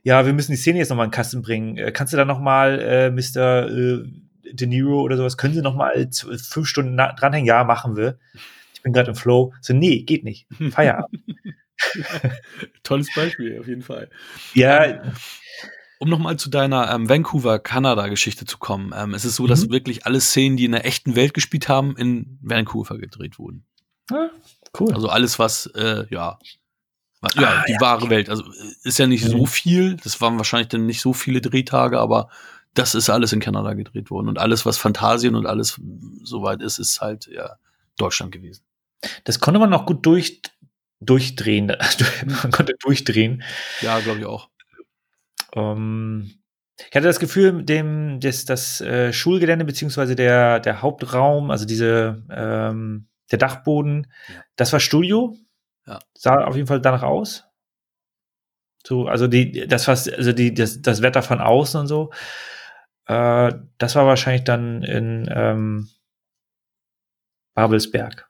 ja, wir müssen die Szene jetzt nochmal in den Kasten bringen. Äh, kannst du da nochmal äh, Mr. Äh, De Niro oder sowas, können sie nochmal fünf Stunden dranhängen? Ja, machen wir. Ich bin gerade im Flow. So, nee, geht nicht. Feierabend. (laughs) Tolles Beispiel, auf jeden Fall. ja, Um nochmal zu deiner ähm, Vancouver-Kanada-Geschichte zu kommen. Ähm, es ist so, dass Mhm. wirklich alle Szenen, die in der echten Welt gespielt haben, in Vancouver gedreht wurden. cool. Also alles, was, äh, ja, ja, Ah, die wahre Welt. Also ist ja nicht Mhm. so viel. Das waren wahrscheinlich dann nicht so viele Drehtage, aber das ist alles in Kanada gedreht worden. Und alles, was Fantasien und alles soweit ist, ist halt ja Deutschland gewesen. Das konnte man noch gut durch, durchdrehen. (laughs) man konnte durchdrehen. Ja, glaube ich auch. Ähm, ich hatte das Gefühl, dem, das, das äh, Schulgelände beziehungsweise der, der Hauptraum, also diese, ähm, der Dachboden, Ja. das war Studio. Ja. Sah auf jeden Fall danach aus. So, also die, das was, also die, das, das Wetter von außen und so. Äh, das war wahrscheinlich dann in ähm, Babelsberg.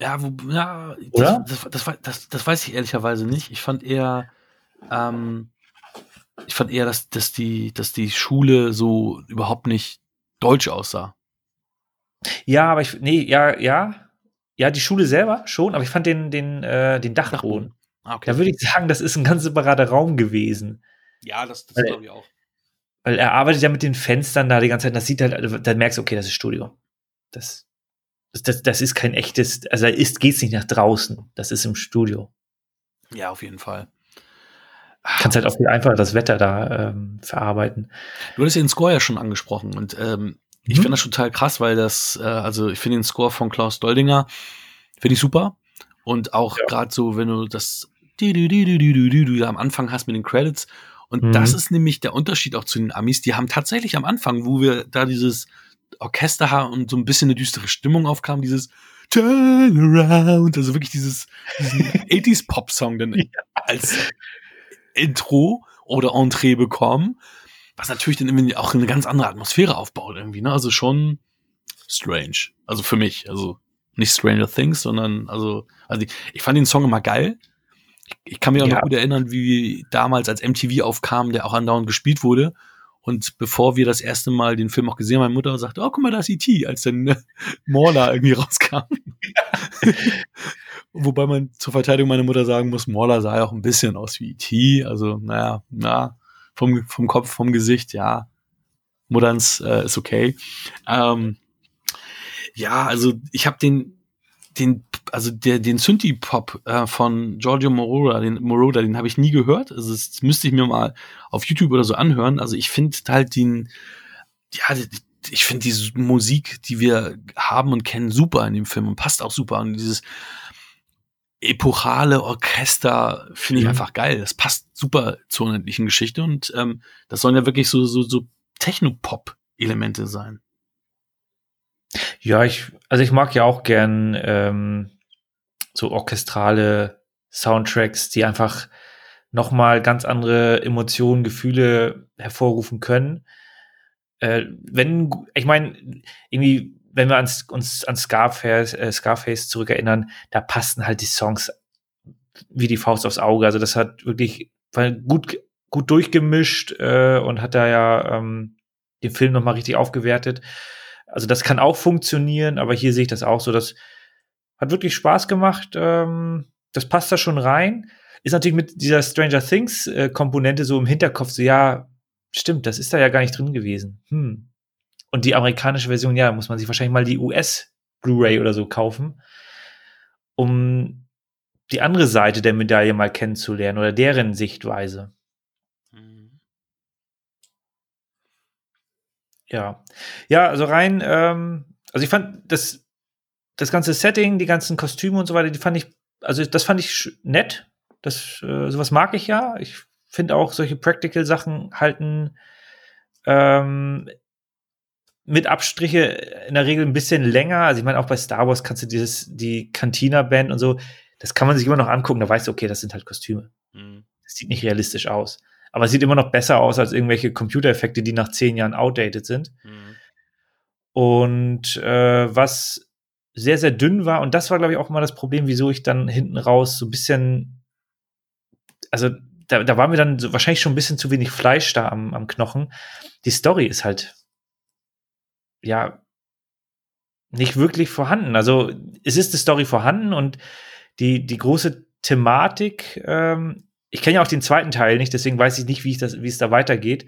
Ja, wo, ja, Oder? Das, das, das, das, das weiß ich ehrlicherweise nicht. Ich fand eher, ähm, ich fand eher, dass, dass, die, dass die Schule so überhaupt nicht deutsch aussah. Ja, aber ich, nee, ja, ja, ja, die Schule selber schon, aber ich fand den, den, äh, den Dachboden. Ah, okay. Da würde ich sagen, das ist ein ganz separater Raum gewesen. ja, das, das glaube ich auch. Weil er arbeitet ja mit den Fenstern da die ganze Zeit. Das sieht halt, also, da merkst du, okay, das ist Studio. Das, das, das, das ist kein echtes, also da ist, geht's nicht nach draußen. Das ist im Studio. Ja, auf jeden Fall. Kannst halt auch viel einfacher das Wetter da ähm, verarbeiten. Du hattest den Score ja schon angesprochen und ähm, ich Mhm. finde das total krass, weil das, äh, also ich finde den Score von Klaus Doldinger, finde ich super. Und auch Ja. gerade so, wenn du das du, du, du, du, du, du, du, am Anfang hast mit den Credits. Und Mhm. das ist nämlich der Unterschied auch zu den Amis. Die haben tatsächlich am Anfang, wo wir da dieses Orchester haben und so ein bisschen eine düstere Stimmung aufkam, dieses Turn around, also wirklich dieses diesen (laughs) 80s Pop-Song dann als Intro oder Entree bekommen, was natürlich dann irgendwie auch eine ganz andere Atmosphäre aufbaut irgendwie, ne? Also schon strange. Also für mich, also nicht Stranger Things, sondern also, also ich, ich fand den Song immer geil. Ich, ich kann mich auch Ja. noch gut erinnern, wie damals als MTV aufkam, der auch andauernd gespielt wurde. Und bevor wir das erste Mal den Film auch gesehen haben, meine Mutter sagte, oh, guck mal, da ist E.T., als dann äh, Morla irgendwie (laughs) rauskam. (laughs) Wobei man zur Verteidigung meiner Mutter sagen muss, Morla sah ja auch ein bisschen aus wie E.T., also naja, na, vom, vom Kopf, vom Gesicht, ja. Mutterns äh, ist okay. Ähm, ja, also ich habe den, den, also der, den Synthie-Pop äh, von Giorgio Moroder, den Moroder, den habe ich nie gehört. Also das müsste ich mir mal auf YouTube oder so anhören. Also ich finde halt den, ja, ich finde diese Musik, die wir haben und kennen, super in dem Film und passt auch super. Und dieses epochale Orchester finde ich Mhm. einfach geil. Das passt super zur unendlichen Geschichte und ähm, das sollen ja wirklich so, so, so Technopop Elemente sein. Ja, ich, also ich mag ja auch gern ähm, so orchestrale Soundtracks, die einfach nochmal ganz andere Emotionen, Gefühle hervorrufen können. Äh, wenn, ich meine, irgendwie, wenn wir uns an Scarface, äh, Scarface zurückerinnern, da passten halt die Songs wie die Faust aufs Auge. Also das hat wirklich gut, gut durchgemischt äh, und hat da ja ähm, den Film nochmal richtig aufgewertet. Also das kann auch funktionieren, aber hier sehe ich das auch so. Das hat wirklich Spaß gemacht. Ähm, das passt da schon rein. Ist natürlich mit dieser Stranger Things äh, so im Hinterkopf so, ja, stimmt, das ist da ja gar nicht drin gewesen. Hm. Und die amerikanische Version, ja, muss man sich wahrscheinlich mal die US Blu-ray oder so kaufen, um die andere Seite der Medaille mal kennenzulernen oder deren Sichtweise. Mhm. Ja. Ja, also rein, ähm, also ich fand das, das ganze Setting, die ganzen Kostüme und so weiter, die fand ich, also das fand ich nett. Das, äh, sowas mag ich ja. Ich finde auch solche Practical-Sachen halten ähm, mit Abstriche in der Regel ein bisschen länger. Also ich meine, auch bei Star Wars kannst du dieses, die Cantina-Band und so, das kann man sich immer noch angucken, da weißt du, okay, das sind halt Kostüme. Mhm. Das sieht nicht realistisch aus. Aber es sieht immer noch besser aus als irgendwelche Computereffekte, die nach zehn Jahren outdated sind. Mhm. Und äh, was sehr, sehr dünn war, und das war, glaube ich, auch mal das Problem, wieso ich dann hinten raus so ein bisschen, also da, da war mir dann so wahrscheinlich schon ein bisschen zu wenig Fleisch da am, am Knochen. Die Story ist halt, ja, nicht wirklich vorhanden. Also es ist die Story vorhanden und die, die große Thematik, ähm, ich kenne ja auch den zweiten Teil nicht, deswegen weiß ich nicht, wie, ich das, wie es da weitergeht.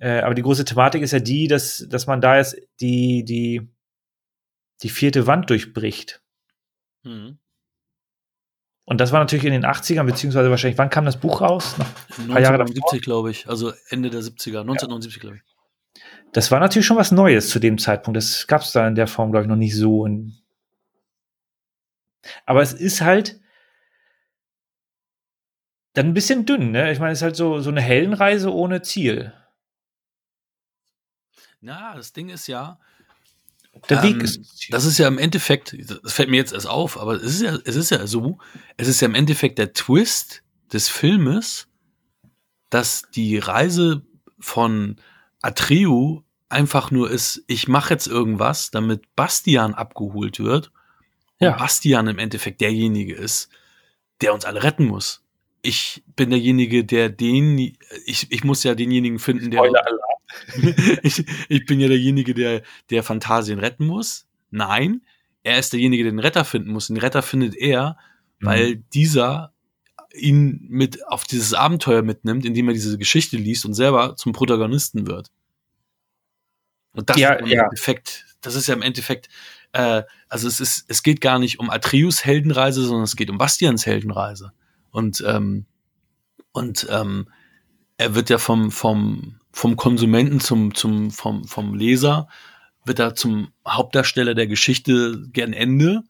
Äh, aber die große Thematik ist ja die, dass, dass man da jetzt die, die, die vierte Wand durchbricht. Mhm. Und das war natürlich in den 80ern, beziehungsweise wahrscheinlich, wann kam das Buch raus? Noch ein paar 1979, glaube ich. Also Ende der 70er, 1979, ja. glaube ich. Das war natürlich schon was Neues zu dem Zeitpunkt. Das gab es da in der Form, glaube ich, noch nicht so. Aber es ist halt dann ein bisschen dünn, ne? Ich meine, es ist halt so, so eine Heldenreise ohne Ziel. Na, das Ding ist ja, der Weg ähm, ist. Das ist ja im Endeffekt, das fällt mir jetzt erst auf, aber es ist ja, es ist ja so, es ist ja im Endeffekt der Twist des Filmes, dass die Reise von Atreu einfach nur ist, ich mache jetzt irgendwas, damit Bastian abgeholt wird. Ja. Und Bastian im Endeffekt derjenige ist, der uns alle retten muss. Ich bin derjenige, der den, ich, ich muss ja denjenigen finden, der. (laughs) Ich, ich bin ja derjenige, der, der Phantasien retten muss. Nein, er ist derjenige, der den Retter finden muss. Den Retter findet er, weil mhm. dieser ihn mit auf dieses Abenteuer mitnimmt, indem er diese Geschichte liest und selber zum Protagonisten wird. Und das ja, ist im ja. Endeffekt, das ist ja im Endeffekt, äh, also es ist, es geht gar nicht um Atreus Heldenreise, sondern es geht um Bastians Heldenreise. Und ähm, und ähm, er wird ja vom vom vom Konsumenten zum, zum, vom, vom Leser wird er zum Hauptdarsteller der Geschichte gern Ende.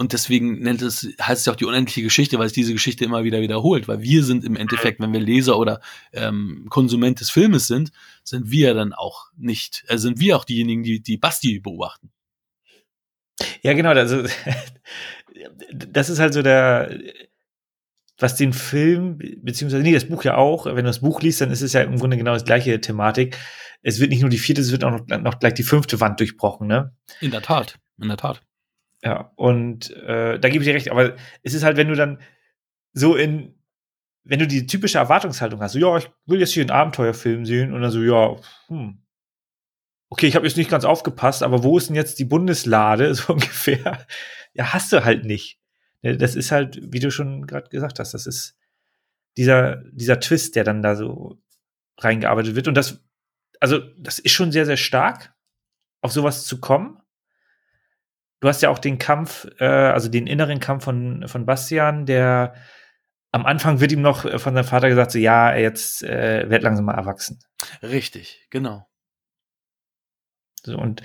Und deswegen nennt es, heißt es ja auch die unendliche Geschichte, weil es diese Geschichte immer wieder wiederholt. Weil wir sind im Endeffekt, wenn wir Leser oder ähm, Konsument des Filmes sind, sind wir dann auch nicht, äh, sind wir auch diejenigen, die, die Basti beobachten. Ja, genau, also (laughs) das ist halt so der, was den Film, beziehungsweise, nee, das Buch ja auch, wenn du das Buch liest, dann ist es ja im Grunde genau das gleiche Thematik. Es wird nicht nur die vierte, es wird auch noch, noch gleich die fünfte Wand durchbrochen, ne? In der Tat, in der Tat. Ja, und äh, da gebe ich dir recht, aber es ist halt, wenn du dann so in, wenn du die typische Erwartungshaltung hast, so, ja, ich will jetzt hier einen Abenteuerfilm sehen und dann so, ja, hm, okay, ich habe jetzt nicht ganz aufgepasst, aber wo ist denn jetzt die Bundeslade, (laughs) so ungefähr? Ja, hast du halt nicht. Ne, das ist halt, wie du schon gerade gesagt hast, das ist dieser, dieser Twist, der dann da so reingearbeitet wird. Und das, also, das ist schon sehr, sehr stark, auf sowas zu kommen. Du hast ja auch den Kampf, äh, also den inneren Kampf von, von Bastian, der am Anfang wird ihm noch von seinem Vater gesagt, so ja, jetzt äh, wird langsam mal erwachsen. Richtig, genau. So, und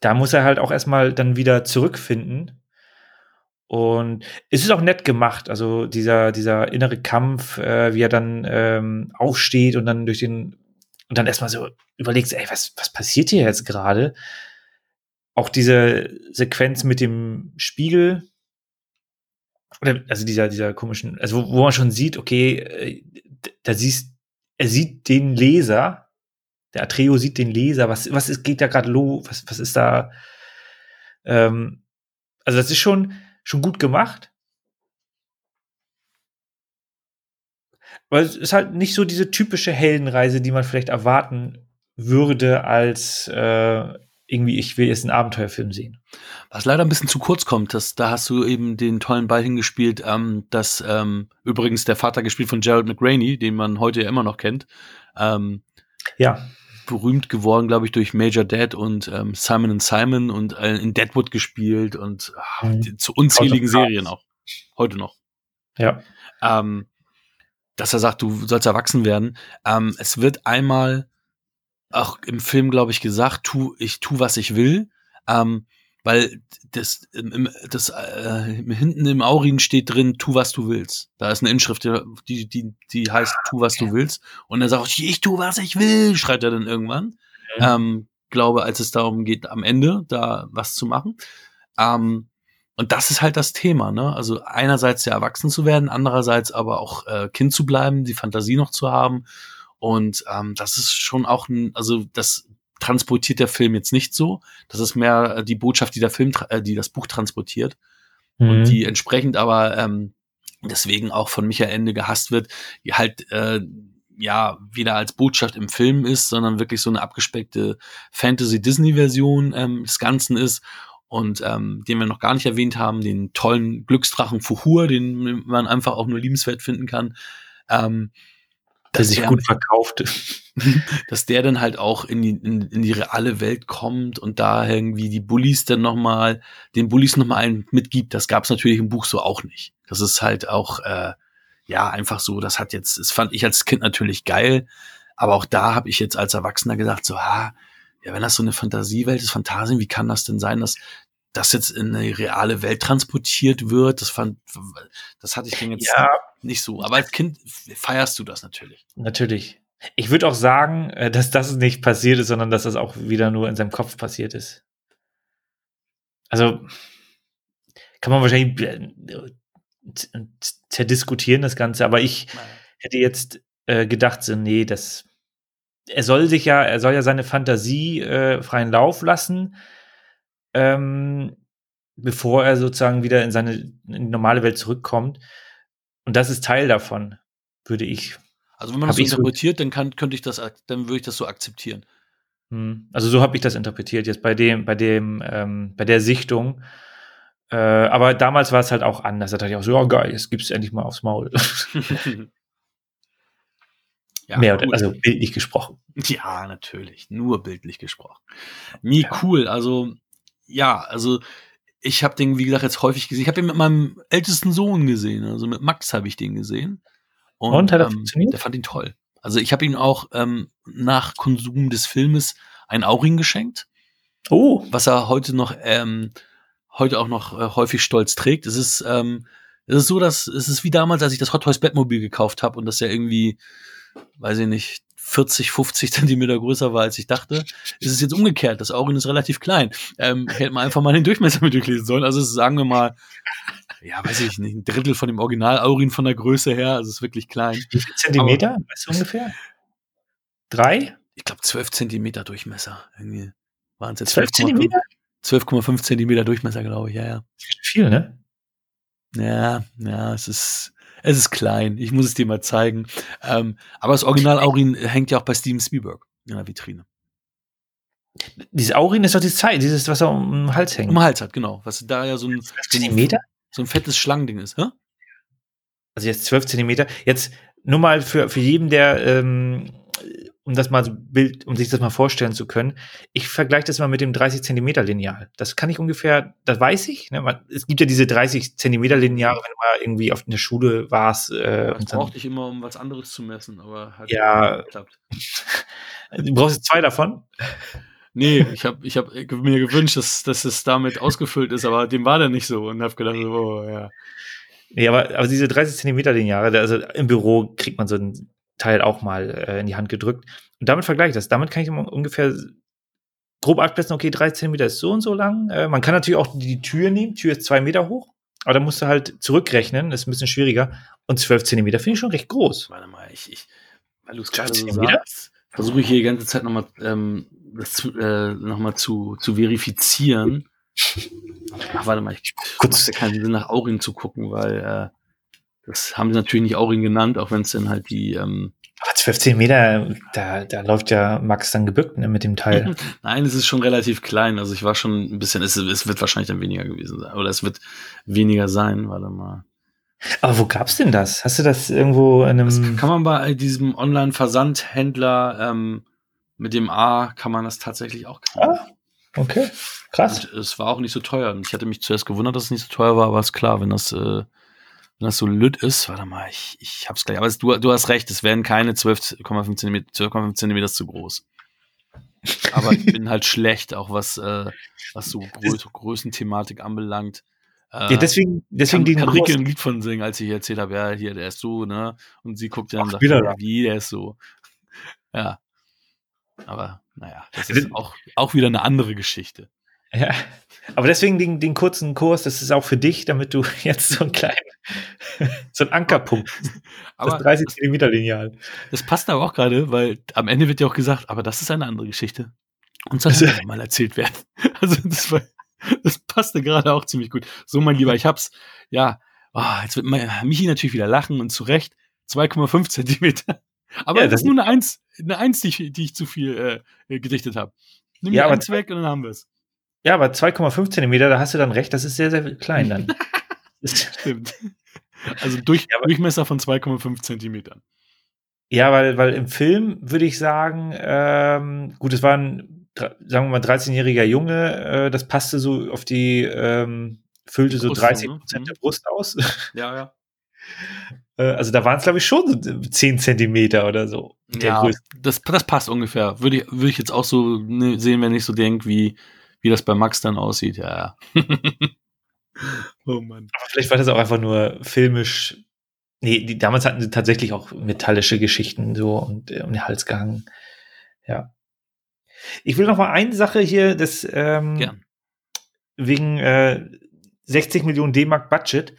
da muss er halt auch erstmal dann wieder zurückfinden und es ist auch nett gemacht, also dieser, dieser innere Kampf, äh, wie er dann ähm, aufsteht und dann durch den und dann erstmal so überlegst, ey, was, was passiert hier jetzt gerade? Auch diese Sequenz mit dem Spiegel, also dieser, dieser komischen, also wo, wo man schon sieht, okay, äh, da siehst, er sieht den Leser, der Atreo sieht den Leser, was, was ist, geht da gerade los, was, was ist da, ähm, also das ist schon, schon gut gemacht. Weil es ist halt nicht so diese typische Heldenreise, die man vielleicht erwarten würde, als äh, irgendwie, ich will jetzt einen Abenteuerfilm sehen. Was leider ein bisschen zu kurz kommt, das, da hast du eben den tollen Ball hingespielt, ähm, dass ähm, übrigens der Vater gespielt von Gerald McRaney, den man heute ja immer noch kennt. Ähm, ja. Berühmt geworden, glaube ich, durch Major Dad und ähm, Simon Simon und äh, in Deadwood gespielt und ach, mhm. zu unzähligen Serien auch. Heute noch. Ja. Ähm, dass er sagt, du sollst erwachsen werden. Ähm, es wird einmal auch im Film, glaube ich, gesagt, tu, ich tu, was ich will. Ähm, weil das, im, das äh, hinten im Aurin steht drin, tu, was du willst. Da ist eine Inschrift, die, die, die heißt, tu, was du willst. Und er sagt, ich, ich tu, was ich will, schreit er dann irgendwann. Mhm. Ähm, glaube, als es darum geht, am Ende da was zu machen. Ähm, und das ist halt das Thema, ne? Also einerseits ja erwachsen zu werden, andererseits aber auch äh, Kind zu bleiben, die Fantasie noch zu haben und ähm, das ist schon auch ein, also das transportiert der Film jetzt nicht so. Das ist mehr äh, die Botschaft, die der Film, äh, die das Buch transportiert. Mhm. Und die entsprechend aber ähm, deswegen auch von Michael Ende gehasst wird, die halt äh, ja wieder als Botschaft im Film ist, sondern wirklich so eine abgespeckte Fantasy-Disney-Version ähm, des Ganzen ist. Und ähm, den wir noch gar nicht erwähnt haben, den tollen Glücksdrachen Fuhur, den man einfach auch nur liebenswert finden kann. Ähm, der sich gut verkauft. (laughs) dass der dann halt auch in die, in, in, die reale Welt kommt und da irgendwie die Bullies dann nochmal, den Bullies nochmal einen mitgibt. Das gab es natürlich im Buch so auch nicht. Das ist halt auch, äh, ja, einfach so, das hat jetzt, das fand ich als Kind natürlich geil, aber auch da habe ich jetzt als Erwachsener gesagt, so, ha, ja, wenn das so eine Fantasiewelt ist, Phantasien, wie kann das denn sein, dass das jetzt in eine reale Welt transportiert wird? Das fand, das hatte ich dann jetzt ja, nicht so. Aber als Kind feierst du das natürlich. Natürlich. Ich würde auch sagen, äh, dass das nicht passiert ist, sondern dass das auch wieder nur in seinem Kopf passiert ist. Also kann man wahrscheinlich äh, zerdiskutieren, das Ganze, aber ich hätte jetzt äh, gedacht, so, nee, das er soll sich ja, er soll ja seine Fantasie äh, freien Lauf lassen, ähm, bevor er sozusagen wieder in seine in die normale Welt zurückkommt. Und das ist Teil davon, würde ich. Also wenn man das so interpretiert, so dann kann, könnte ich das, dann würde ich das so akzeptieren. Hm. Also so habe ich das interpretiert jetzt bei dem, bei dem, ähm, bei der Sichtung. Äh, aber damals war es halt auch anders. Da dachte ich auch so, ja geil, jetzt gibt's endlich mal aufs Maul. (laughs) (laughs) ja, Mehr oder, also bildlich gesprochen. Ja, natürlich. Nur bildlich gesprochen. Nie ja. cool. Also, ja, also ich habe den, wie gesagt, jetzt häufig gesehen. Ich habe ihn mit meinem ältesten Sohn gesehen. Also mit Max habe ich den gesehen. Und, Und hat er ähm, funktioniert? Der fand ihn toll. Also ich habe ihm auch ähm, nach Konsum des Filmes ein Auring geschenkt. Oh. Was er heute noch, ähm, heute auch noch äh, häufig stolz trägt. Es ist, ähm, es ist so, dass es ist wie damals, als ich das Hot Toys Bettmobil gekauft habe und das ja irgendwie, weiß ich nicht, 40, 50 Zentimeter größer war, als ich dachte. ist es jetzt umgekehrt. Das Aurin ist relativ klein. Ähm, hätte man einfach mal den Durchmesser mit durchlesen sollen. Also sagen wir mal, ja, weiß ich nicht, ein Drittel von dem Original Aurin von der Größe her. Also es ist wirklich klein. Wie viel Zentimeter? Aber, weißt du ungefähr? Drei? Ich glaube, 12 Zentimeter Durchmesser. Irgendwie waren es jetzt 12 Zentimeter? 12,5 Zentimeter Durchmesser, glaube ich, ja, ja. Viel, ne? Ja, ja, es ist, es ist klein. Ich muss es dir mal zeigen. Ähm, aber das Original Aurin hängt ja auch bei Steven Spielberg in der Vitrine. Dieses Aurin ist doch dieses Zeit, dieses, was er um den Hals hängt. Um den Hals hat, genau. Was da ja so ein, Zentimeter? so ein fettes Schlangending ist, hä? Also jetzt 12 Zentimeter. Jetzt nur mal für, für jeden, der ähm, um das mal so Bild, um sich das mal vorstellen zu können. Ich vergleiche das mal mit dem 30 Zentimeter Lineal. Das kann ich ungefähr, das weiß ich. Ne? Man, es gibt ja diese 30 Zentimeter Lineare, wenn du mal irgendwie auf in der Schule warst. Äh, das brauchte ich immer, um was anderes zu messen, aber hat ja geklappt. (laughs) du brauchst zwei davon? Nee, ich habe ich hab mir gewünscht, dass, dass es damit ausgefüllt ist, aber dem war der nicht so und habe gedacht, oh ja. Nee, aber, aber diese 30 Zentimeter Lineare, also im Büro kriegt man so ein Teil auch mal äh, in die Hand gedrückt. Und damit vergleiche ich das. Damit kann ich ungefähr grob abschätzen, okay, drei Zentimeter ist so und so lang. Äh, man kann natürlich auch die Tür nehmen. Tür ist zwei Meter hoch. Aber da musst du halt zurückrechnen. Das ist ein bisschen schwieriger. Und zwölf Zentimeter finde ich schon recht groß. Warte mal, ich, ich weil du es gerade so sagst, versuche ich hier die ganze Zeit nochmal ähm, das zu, äh, noch zu, zu verifizieren. (laughs) Ach, warte mal, ich kurz keinen Sinn nach Aurin zu gucken, weil äh, das haben sie natürlich nicht Aurin genannt, auch wenn es dann halt die ähm, aber 15 Meter, da, da läuft ja Max dann gebückt ne, mit dem Teil. (laughs) Nein, es ist schon relativ klein. Also ich war schon ein bisschen, es, es wird wahrscheinlich dann weniger gewesen sein. Oder es wird weniger sein, warte mal. Aber wo gab's denn das? Hast du das irgendwo in einem. Das kann man bei diesem Online-Versandhändler ähm, mit dem A kann man das tatsächlich auch kriegen. Ah, okay. Krass. Und es war auch nicht so teuer. Und ich hatte mich zuerst gewundert, dass es nicht so teuer war, aber ist klar, wenn das äh, wenn das so lütt ist, warte mal, ich, ich hab's gleich. Aber es, du, du hast recht, es werden keine 12,5 cm, 12,5 cm zu groß. Aber ich bin halt schlecht, auch was, äh, was so (laughs) Grö Größenthematik anbelangt. Äh, ja, deswegen, deswegen kann, kann Ricke ein Lied von singen, als ich erzählt habe, ja, hier, der ist so, ne? Und sie guckt dann und sagt, ja, wie, der ist so. Ja. Aber, naja, das ist auch, auch wieder eine andere Geschichte. Ja, aber deswegen den, den kurzen Kurs, das ist auch für dich, damit du (laughs) jetzt so einen kleinen, so einen Ankerpunkt, aber das 30 Zentimeter Lineal. Das passt aber auch gerade, weil am Ende wird ja auch gesagt, aber das ist eine andere Geschichte. Und soll (laughs) also, mal erzählt werden. (laughs) Also das, war, das passte gerade auch ziemlich gut. So, mein Lieber, ich hab's, ja, oh, jetzt wird Michi natürlich wieder lachen und zu Recht 2,5 Zentimeter. Aber ja, das ist nur eine Eins, eine Eins, die ich, die ich zu viel äh, gedichtet habe. Nimm ja, die Eins weg und dann haben wir es. Ja, aber 2,5 Zentimeter, da hast du dann recht, das ist sehr, sehr klein dann. (laughs) Stimmt. Also durch, ja, Durchmesser von 2,5 Zentimetern. Ja, weil, weil im Film würde ich sagen, ähm, gut, es war ein, sagen wir mal, 13-jähriger Junge, äh, das passte so auf die, ähm, füllte so 30 Prozent ne? der Brust aus. (laughs) Ja, ja. Äh, also da waren es, glaube ich, schon so 10 Zentimeter oder so. Ja, das, das passt ungefähr. Würde ich, würde ich jetzt auch so ne, sehen, wenn ich so denke, wie wie das bei Max dann aussieht, ja. (laughs) oh Mann. Aber vielleicht war das auch einfach nur filmisch. Nee, die, damals hatten sie tatsächlich auch metallische Geschichten so und äh, um den Hals gehangen. Ja. Ich will noch mal eine Sache hier, das ähm, Gern. wegen äh, 60 Millionen D-Mark Budget.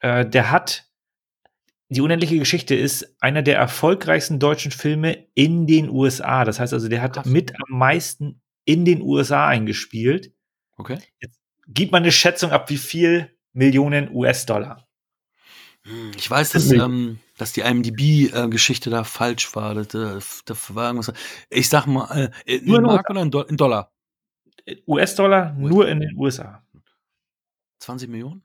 Äh, der hat die unendliche Geschichte ist einer der erfolgreichsten deutschen Filme in den USA. Das heißt also, der hat Krass. mit am meisten in den USA eingespielt. Okay. Jetzt gibt man eine Schätzung ab, wie viel Millionen US-Dollar. Hm, ich weiß, dass, ähm, dass die IMDb-Geschichte da falsch war. Da, da war irgendwas. Ich sag mal, äh, in nur Mark oder in, Do in Dollar? US-Dollar US nur in den USA. 20 Millionen?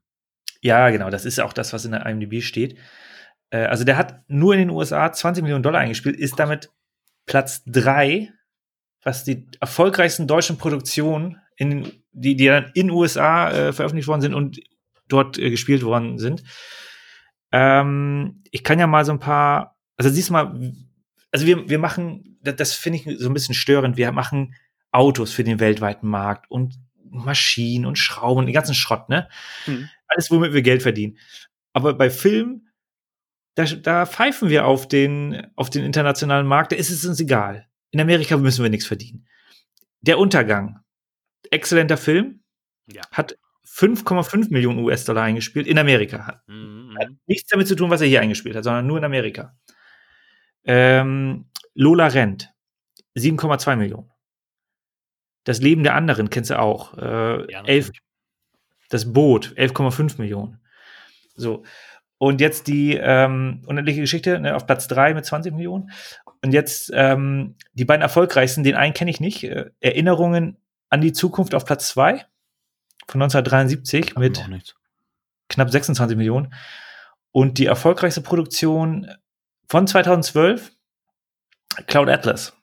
Ja, genau. Das ist auch das, was in der IMDb steht. Äh, also der hat nur in den USA 20 Millionen Dollar eingespielt, ist damit Platz 3 was die erfolgreichsten deutschen Produktionen, in, die, die dann in USA äh, veröffentlicht worden sind und dort äh, gespielt worden sind. Ähm, ich kann ja mal so ein paar, also siehst mal, also wir, wir machen, das, das finde ich so ein bisschen störend, wir machen Autos für den weltweiten Markt und Maschinen und Schrauben, den ganzen Schrott, ne? Mhm. Alles, womit wir Geld verdienen. Aber bei Film, da, da pfeifen wir auf den, auf den internationalen Markt, da ist es uns egal. In Amerika müssen wir nichts verdienen. Der Untergang. Exzellenter Film. Ja. Hat 5,5 Millionen US-Dollar eingespielt in Amerika. Hat, mhm. hat, nichts damit zu tun, was er hier eingespielt hat, sondern nur in Amerika. Ähm, Lola Rent. 7,2 Millionen. Das Leben der anderen kennst du auch. Äh, ja, 11, das Boot, 11,5 Millionen. So. Und jetzt die ähm, unendliche Geschichte ne, auf Platz 3 mit 20 Millionen. Und jetzt ähm, die beiden erfolgreichsten, den einen kenne ich nicht. Äh, Erinnerungen an die Zukunft auf Platz 2 von 1973 mit knapp 26 Millionen. Und die erfolgreichste Produktion von 2012, Cloud Atlas.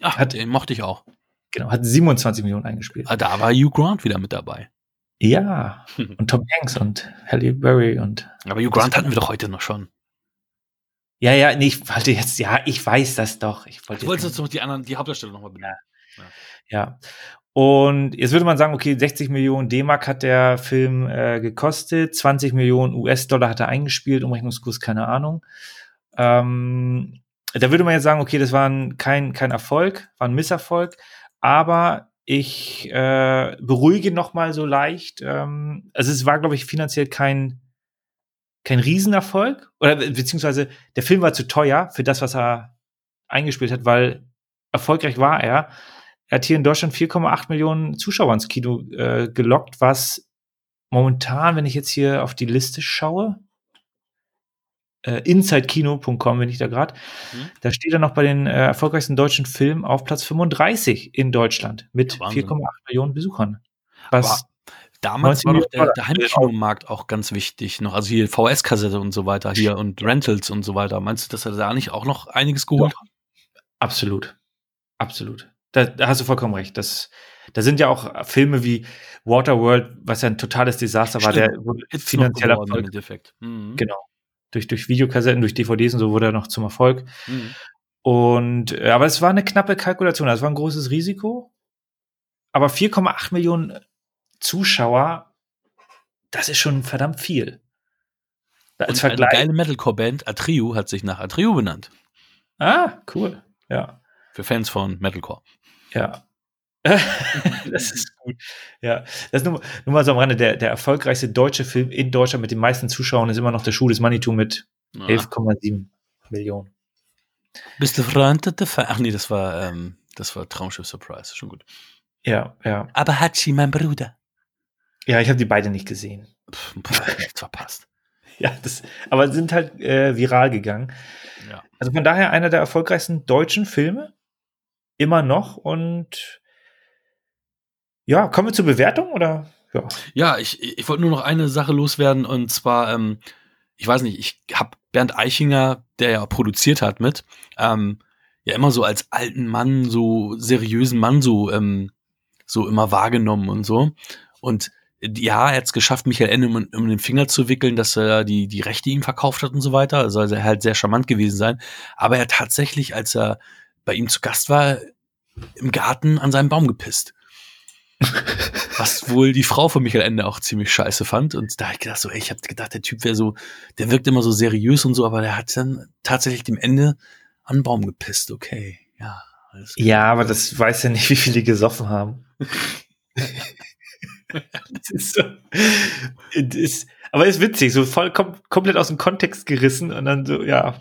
Ach, hat, den mochte ich auch. Genau, hat 27 Millionen eingespielt. Ah, da war Hugh Grant wieder mit dabei. Ja, (laughs) und Tom Hanks und Halle Berry und. Aber Hugh Grant hatten wir doch heute noch schon. Ja, ja, nee, ich wollte jetzt, ja, ich weiß das doch. Ich wollte du wolltest jetzt noch die anderen, die Hauptdarsteller nochmal benennen. Ja. ja. Und jetzt würde man sagen, okay, 60 Millionen D-Mark hat der Film äh, gekostet, 20 Millionen US-Dollar hat er eingespielt, Umrechnungskurs, keine Ahnung. Ähm, da würde man jetzt sagen, okay, das war ein, kein, kein Erfolg, war ein Misserfolg, aber ich äh, beruhige noch mal so leicht. Ähm, also es war, glaube ich, finanziell kein kein Riesenerfolg oder beziehungsweise der Film war zu teuer für das, was er eingespielt hat, weil erfolgreich war er. Er hat hier in Deutschland 4,8 Millionen Zuschauer ins Kino äh, gelockt, was momentan, wenn ich jetzt hier auf die Liste schaue, äh, insidekino.com bin ich da gerade, mhm. da steht er noch bei den äh, erfolgreichsten deutschen Filmen auf Platz 35 in Deutschland mit ja, 4,8 Millionen Besuchern. Was damals war doch der, der Heimkinomarkt auch ganz wichtig noch. Also hier VS-Kassette und so weiter hier und Rentals und so weiter. Meinst du, dass er da nicht auch noch einiges geholt hat? Absolut. Absolut. Da, da, hast du vollkommen recht. Das, da sind ja auch Filme wie Waterworld, was ja ein totales Desaster Stimmt. war, der wurde finanzieller Erfolg. Mhm. Genau durch, durch Videokassetten, durch DVDs und so wurde er noch zum Erfolg. Mhm. Und, äh, aber es war eine knappe Kalkulation, es war ein großes Risiko. Aber 4,8 Millionen Zuschauer, das ist schon verdammt viel. Als Vergleich. Eine geile Metalcore-Band, Atrio, hat sich nach Atrio benannt. Ah, cool. Ja. Für Fans von Metalcore. Ja. (laughs) das ist gut. Ja, das ist nur, nur mal so am Rande. Der, der erfolgreichste deutsche Film in Deutschland mit den meisten Zuschauern ist immer noch der Schuh des Manitou mit 11,7 Millionen. Bist du Freund der Ach nee, das war, ähm, das war Traumschiff Surprise. Schon gut. Ja, ja. Aber Hachi, mein Bruder. Ja, ich habe die beide nicht gesehen. Pff, (laughs) nichts verpasst. ja, das, aber sind halt äh, viral gegangen. Ja. Also von daher einer der erfolgreichsten deutschen Filme. Immer noch und ja, kommen wir zur Bewertung oder? Ja, ja ich, ich wollte nur noch eine Sache loswerden und zwar, ähm, ich weiß nicht, ich habe Bernd Eichinger, der ja produziert hat mit, ähm, ja immer so als alten Mann, so seriösen Mann so, ähm, so immer wahrgenommen und so. Und ja, er hat es geschafft, Michael Ende um, um, den Finger zu wickeln, dass er die, die Rechte ihm verkauft hat und so weiter. Also, also er halt sehr charmant gewesen sein. Aber er hat tatsächlich, als er bei ihm zu Gast war, im Garten an seinem Baum gepisst. (laughs) Was wohl die Frau von Michael Ende auch ziemlich scheiße fand. Und da habe ich gedacht, so, ey, ich habe gedacht, der Typ wäre so, der wirkt immer so seriös und so, aber der hat dann tatsächlich dem Ende an den Baum gepisst. Okay, ja. Ja, aber das weiß ja nicht, wie viele gesoffen haben. (laughs) das ist so, das ist, aber ist witzig, so voll kom komplett aus dem Kontext gerissen und dann so, ja.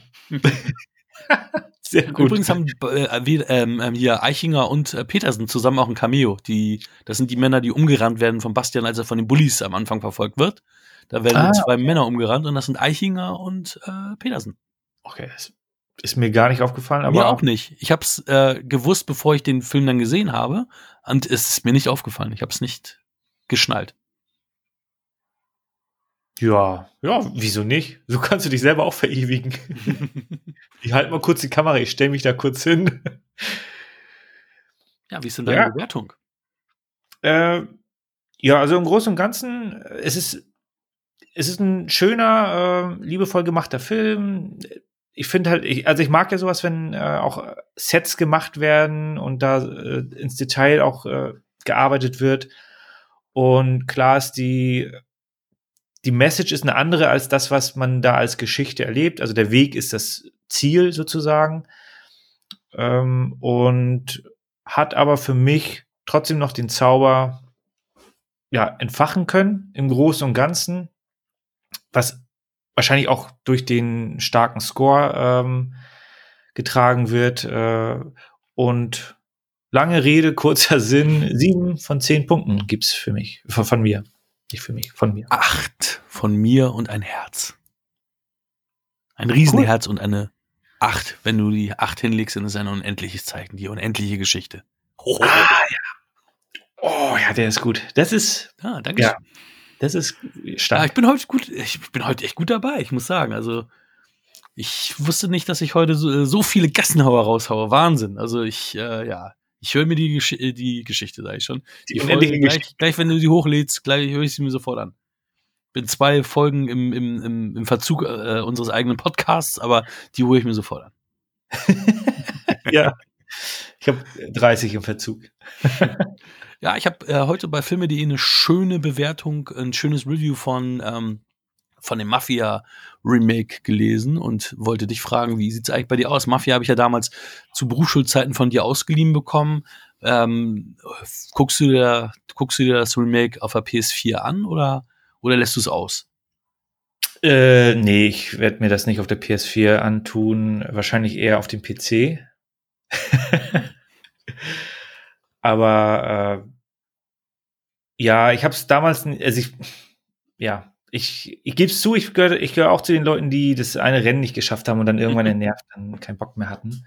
Sehr gut. Übrigens haben äh, wir, ähm, ähm, hier Eichinger und äh, Petersen zusammen auch ein Cameo. Die, das sind die Männer, die umgerannt werden von Bastian, als er von den Bullies am Anfang verfolgt wird. Da werden ah, zwei okay. Männer umgerannt und das sind Eichinger und äh, Petersen. Okay, das ist mir gar nicht aufgefallen, aber. Mir auch nicht. Ich habe es äh, gewusst, bevor ich den Film dann gesehen habe. Und es ist mir nicht aufgefallen. Ich habe es nicht geschnallt. Ja, ja, wieso nicht? So kannst du dich selber auch verewigen. (laughs) ich halte mal kurz die Kamera, ich stelle mich da kurz hin. Ja, wie ist denn deine ja. Bewertung? Äh, ja, also im Großen und Ganzen, es ist, es ist ein schöner, äh, liebevoll gemachter Film. Ich finde halt, ich, also ich mag ja sowas, wenn äh, auch Sets gemacht werden und da äh, ins Detail auch äh, gearbeitet wird. Und klar ist die die Message ist eine andere als das, was man da als Geschichte erlebt. Also der Weg ist das Ziel sozusagen. Ähm, und hat aber für mich trotzdem noch den Zauber ja, entfachen können im Großen und Ganzen, was wahrscheinlich auch durch den starken Score ähm, getragen wird. Äh, und lange Rede, kurzer Sinn, sieben von zehn Punkten gibt's für mich, von, von mir. Nicht für mich, von mir. Acht von mir und ein Herz. Ein Riesenherz cool. und eine Acht. Wenn du die Acht hinlegst, dann ist ein unendliches Zeichen, die unendliche Geschichte. Oh, ah, ja. Oh, ja, der ist gut. Das ist. Ah, danke. Ja, das ist stark. Ja, ich bin heute gut. Ich bin heute echt gut dabei, ich muss sagen. Also, ich wusste nicht, dass ich heute so, so viele Gassenhauer raushaue. Wahnsinn. Also, ich, äh, ja, ich höre mir die, Gesch äh, die Geschichte, sage ich schon. Die, die Folge, gleich, gleich, wenn du die hochlädst, gleich höre ich sie mir sofort an. Bin zwei Folgen im, im, im, im Verzug äh, unseres eigenen Podcasts, aber die hole ich mir sofort an. (laughs) ja. Ich habe 30 im Verzug. (laughs) ja, ich habe äh, heute bei Filme.de eine schöne Bewertung, ein schönes Review von ähm, von dem Mafia-Remake gelesen und wollte dich fragen, wie sieht's eigentlich bei dir aus? Mafia habe ich ja damals zu Berufsschulzeiten von dir ausgeliehen bekommen. Ähm, guckst, du dir, guckst du dir das Remake auf der PS4 an oder, oder lässt du es aus? Äh, nee, ich werde mir das nicht auf der PS4 antun, wahrscheinlich eher auf dem PC. (laughs) Aber äh, ja, ich habe es damals, also ich, ja, ich, ich gebe es zu, ich gehöre ich gehör auch zu den Leuten, die das eine Rennen nicht geschafft haben und dann irgendwann (laughs) entnervt dann keinen Bock mehr hatten.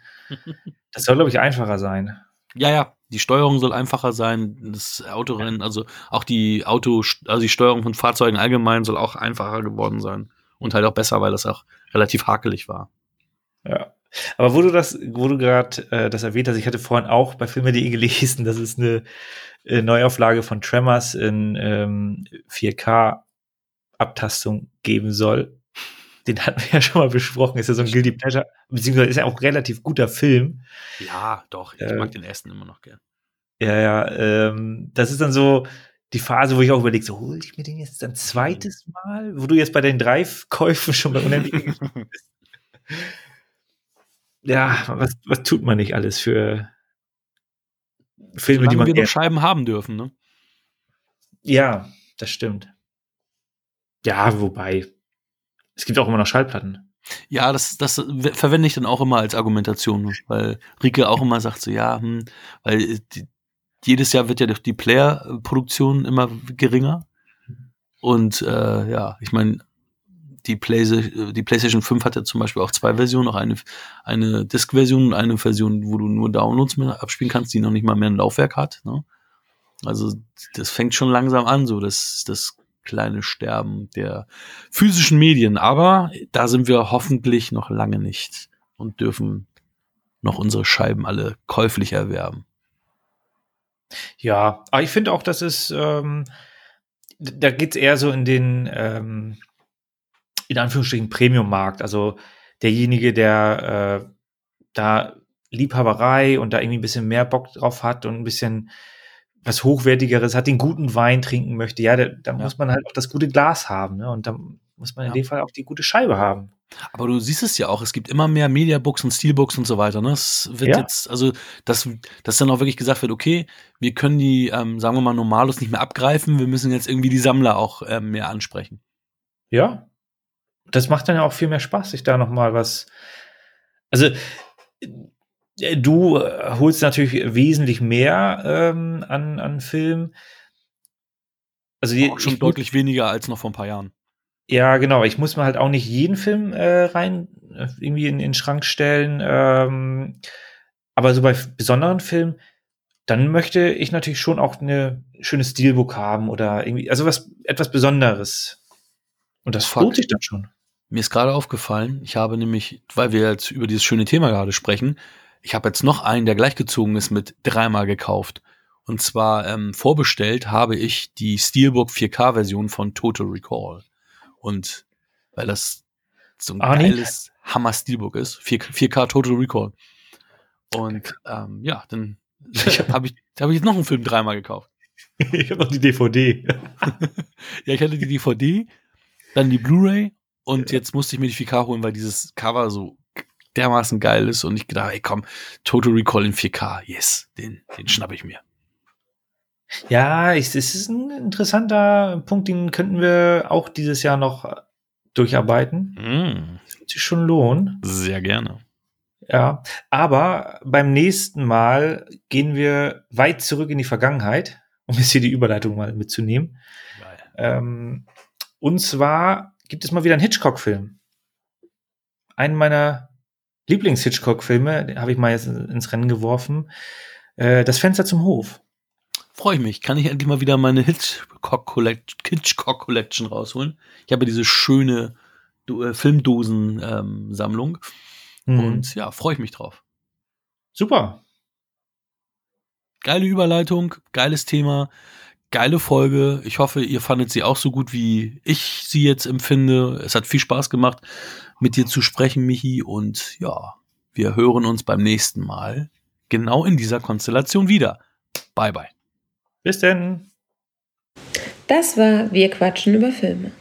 Das soll, glaube ich, einfacher sein. Ja, ja, die Steuerung soll einfacher sein, das Autorennen, also auch die Auto, also die Steuerung von Fahrzeugen allgemein soll auch einfacher geworden sein. Und halt auch besser, weil das auch relativ hakelig war. Ja. Aber wo du das, wo du gerade äh, das erwähnt hast, ich hatte vorhin auch bei Filme.de (laughs) gelesen, dass es eine äh, Neuauflage von Tremors in ähm, 4K-Abtastung geben soll. Den hatten wir ja schon mal besprochen. Ist ja so ein Guilty Pleasure, beziehungsweise ist ja auch ein relativ guter Film. Ja, doch. Ich äh, mag den ersten immer noch gern. Ja, ja. Ähm, das ist dann so die Phase, wo ich auch überlege, so hole ich mir den jetzt ein zweites Mal, wo du jetzt bei den drei Käufen schon bei unendlichen bist. (laughs) ja, was, was tut man nicht alles für Filme, Solange die man. wir noch Scheiben haben dürfen, ne? Ja, das stimmt. Ja, wobei. Es gibt auch immer noch Schallplatten. Ja, das, das verwende ich dann auch immer als Argumentation, weil Rike auch immer sagt so, ja, hm, weil die, jedes Jahr wird ja die Player-Produktion immer geringer. Und äh, ja, ich meine, die, Play die PlayStation 5 hat ja zum Beispiel auch zwei Versionen, auch eine, eine Disk-Version und eine Version, wo du nur Downloads mehr abspielen kannst, die noch nicht mal mehr ein Laufwerk hat. Ne? Also das fängt schon langsam an, so das, das kleine Sterben der physischen Medien. Aber da sind wir hoffentlich noch lange nicht und dürfen noch unsere Scheiben alle käuflich erwerben. Ja, aber ich finde auch, dass es, ähm, da geht es eher so in den, ähm, in Anführungsstrichen, Premium-Markt. Also derjenige, der äh, da Liebhaberei und da irgendwie ein bisschen mehr Bock drauf hat und ein bisschen was Hochwertigeres hat, den guten Wein trinken möchte, ja, da, da ja. muss man halt auch das gute Glas haben. Ne? Und da muss man in dem Fall auch die gute Scheibe haben. Aber du siehst es ja auch, es gibt immer mehr Mediabooks und Steelbooks und so weiter. Ne? Es wird ja. jetzt, also, dass, dass dann auch wirklich gesagt wird, okay, wir können die, ähm, sagen wir mal, Normalos nicht mehr abgreifen, wir müssen jetzt irgendwie die Sammler auch ähm, mehr ansprechen. Ja. Das macht dann ja auch viel mehr Spaß, sich da nochmal was. Also, du äh, holst natürlich wesentlich mehr ähm, an, an Film. Also, auch schon deutlich weniger als noch vor ein paar Jahren. Ja, genau. Ich muss mir halt auch nicht jeden Film äh, rein äh, irgendwie in, in den Schrank stellen. Ähm, aber so bei besonderen Filmen, dann möchte ich natürlich schon auch eine schöne Steelbook haben oder irgendwie, also was etwas Besonderes. Und das lohnt sich dann schon. Mir ist gerade aufgefallen, ich habe nämlich, weil wir jetzt über dieses schöne Thema gerade sprechen, ich habe jetzt noch einen, der gleichgezogen ist, mit dreimal gekauft. Und zwar ähm, vorbestellt habe ich die Steelbook 4K-Version von Total Recall. Und weil das so ein ah, geiles nee. Hammer Steelbook ist, 4, k Total Recall. Und ähm, ja, dann (laughs) habe ich, hab ich jetzt noch einen Film dreimal gekauft. (laughs) ich habe noch die DVD. (laughs) ja, ich hatte die DVD, dann die Blu-ray und ja. jetzt musste ich mir die 4K holen, weil dieses Cover so dermaßen geil ist und ich gedacht, ey komm, Total Recall in 4K, yes, den, den schnappe ich mir. Ja, es ist ein interessanter Punkt, den könnten wir auch dieses Jahr noch durcharbeiten. Mm. Das wird sich schon lohnen. Sehr gerne. Ja, aber beim nächsten Mal gehen wir weit zurück in die Vergangenheit, um jetzt hier die Überleitung mal mitzunehmen. Ähm, und zwar gibt es mal wieder einen Hitchcock-Film. Einen meiner Lieblings-Hitchcock-Filme, habe ich mal jetzt ins Rennen geworfen. Äh, das Fenster zum Hof. Freue ich mich. Kann ich endlich mal wieder meine Hitchcock Collection, Hitchcock Collection rausholen? Ich habe diese schöne äh, Filmdosen-Sammlung. Ähm, mhm. Und ja, freue ich mich drauf. Super. Geile Überleitung, geiles Thema, geile Folge. Ich hoffe, ihr fandet sie auch so gut, wie ich sie jetzt empfinde. Es hat viel Spaß gemacht, mit dir zu sprechen, Michi. Und ja, wir hören uns beim nächsten Mal genau in dieser Konstellation wieder. Bye, bye. Bis denn. Das war Wir quatschen über Filme.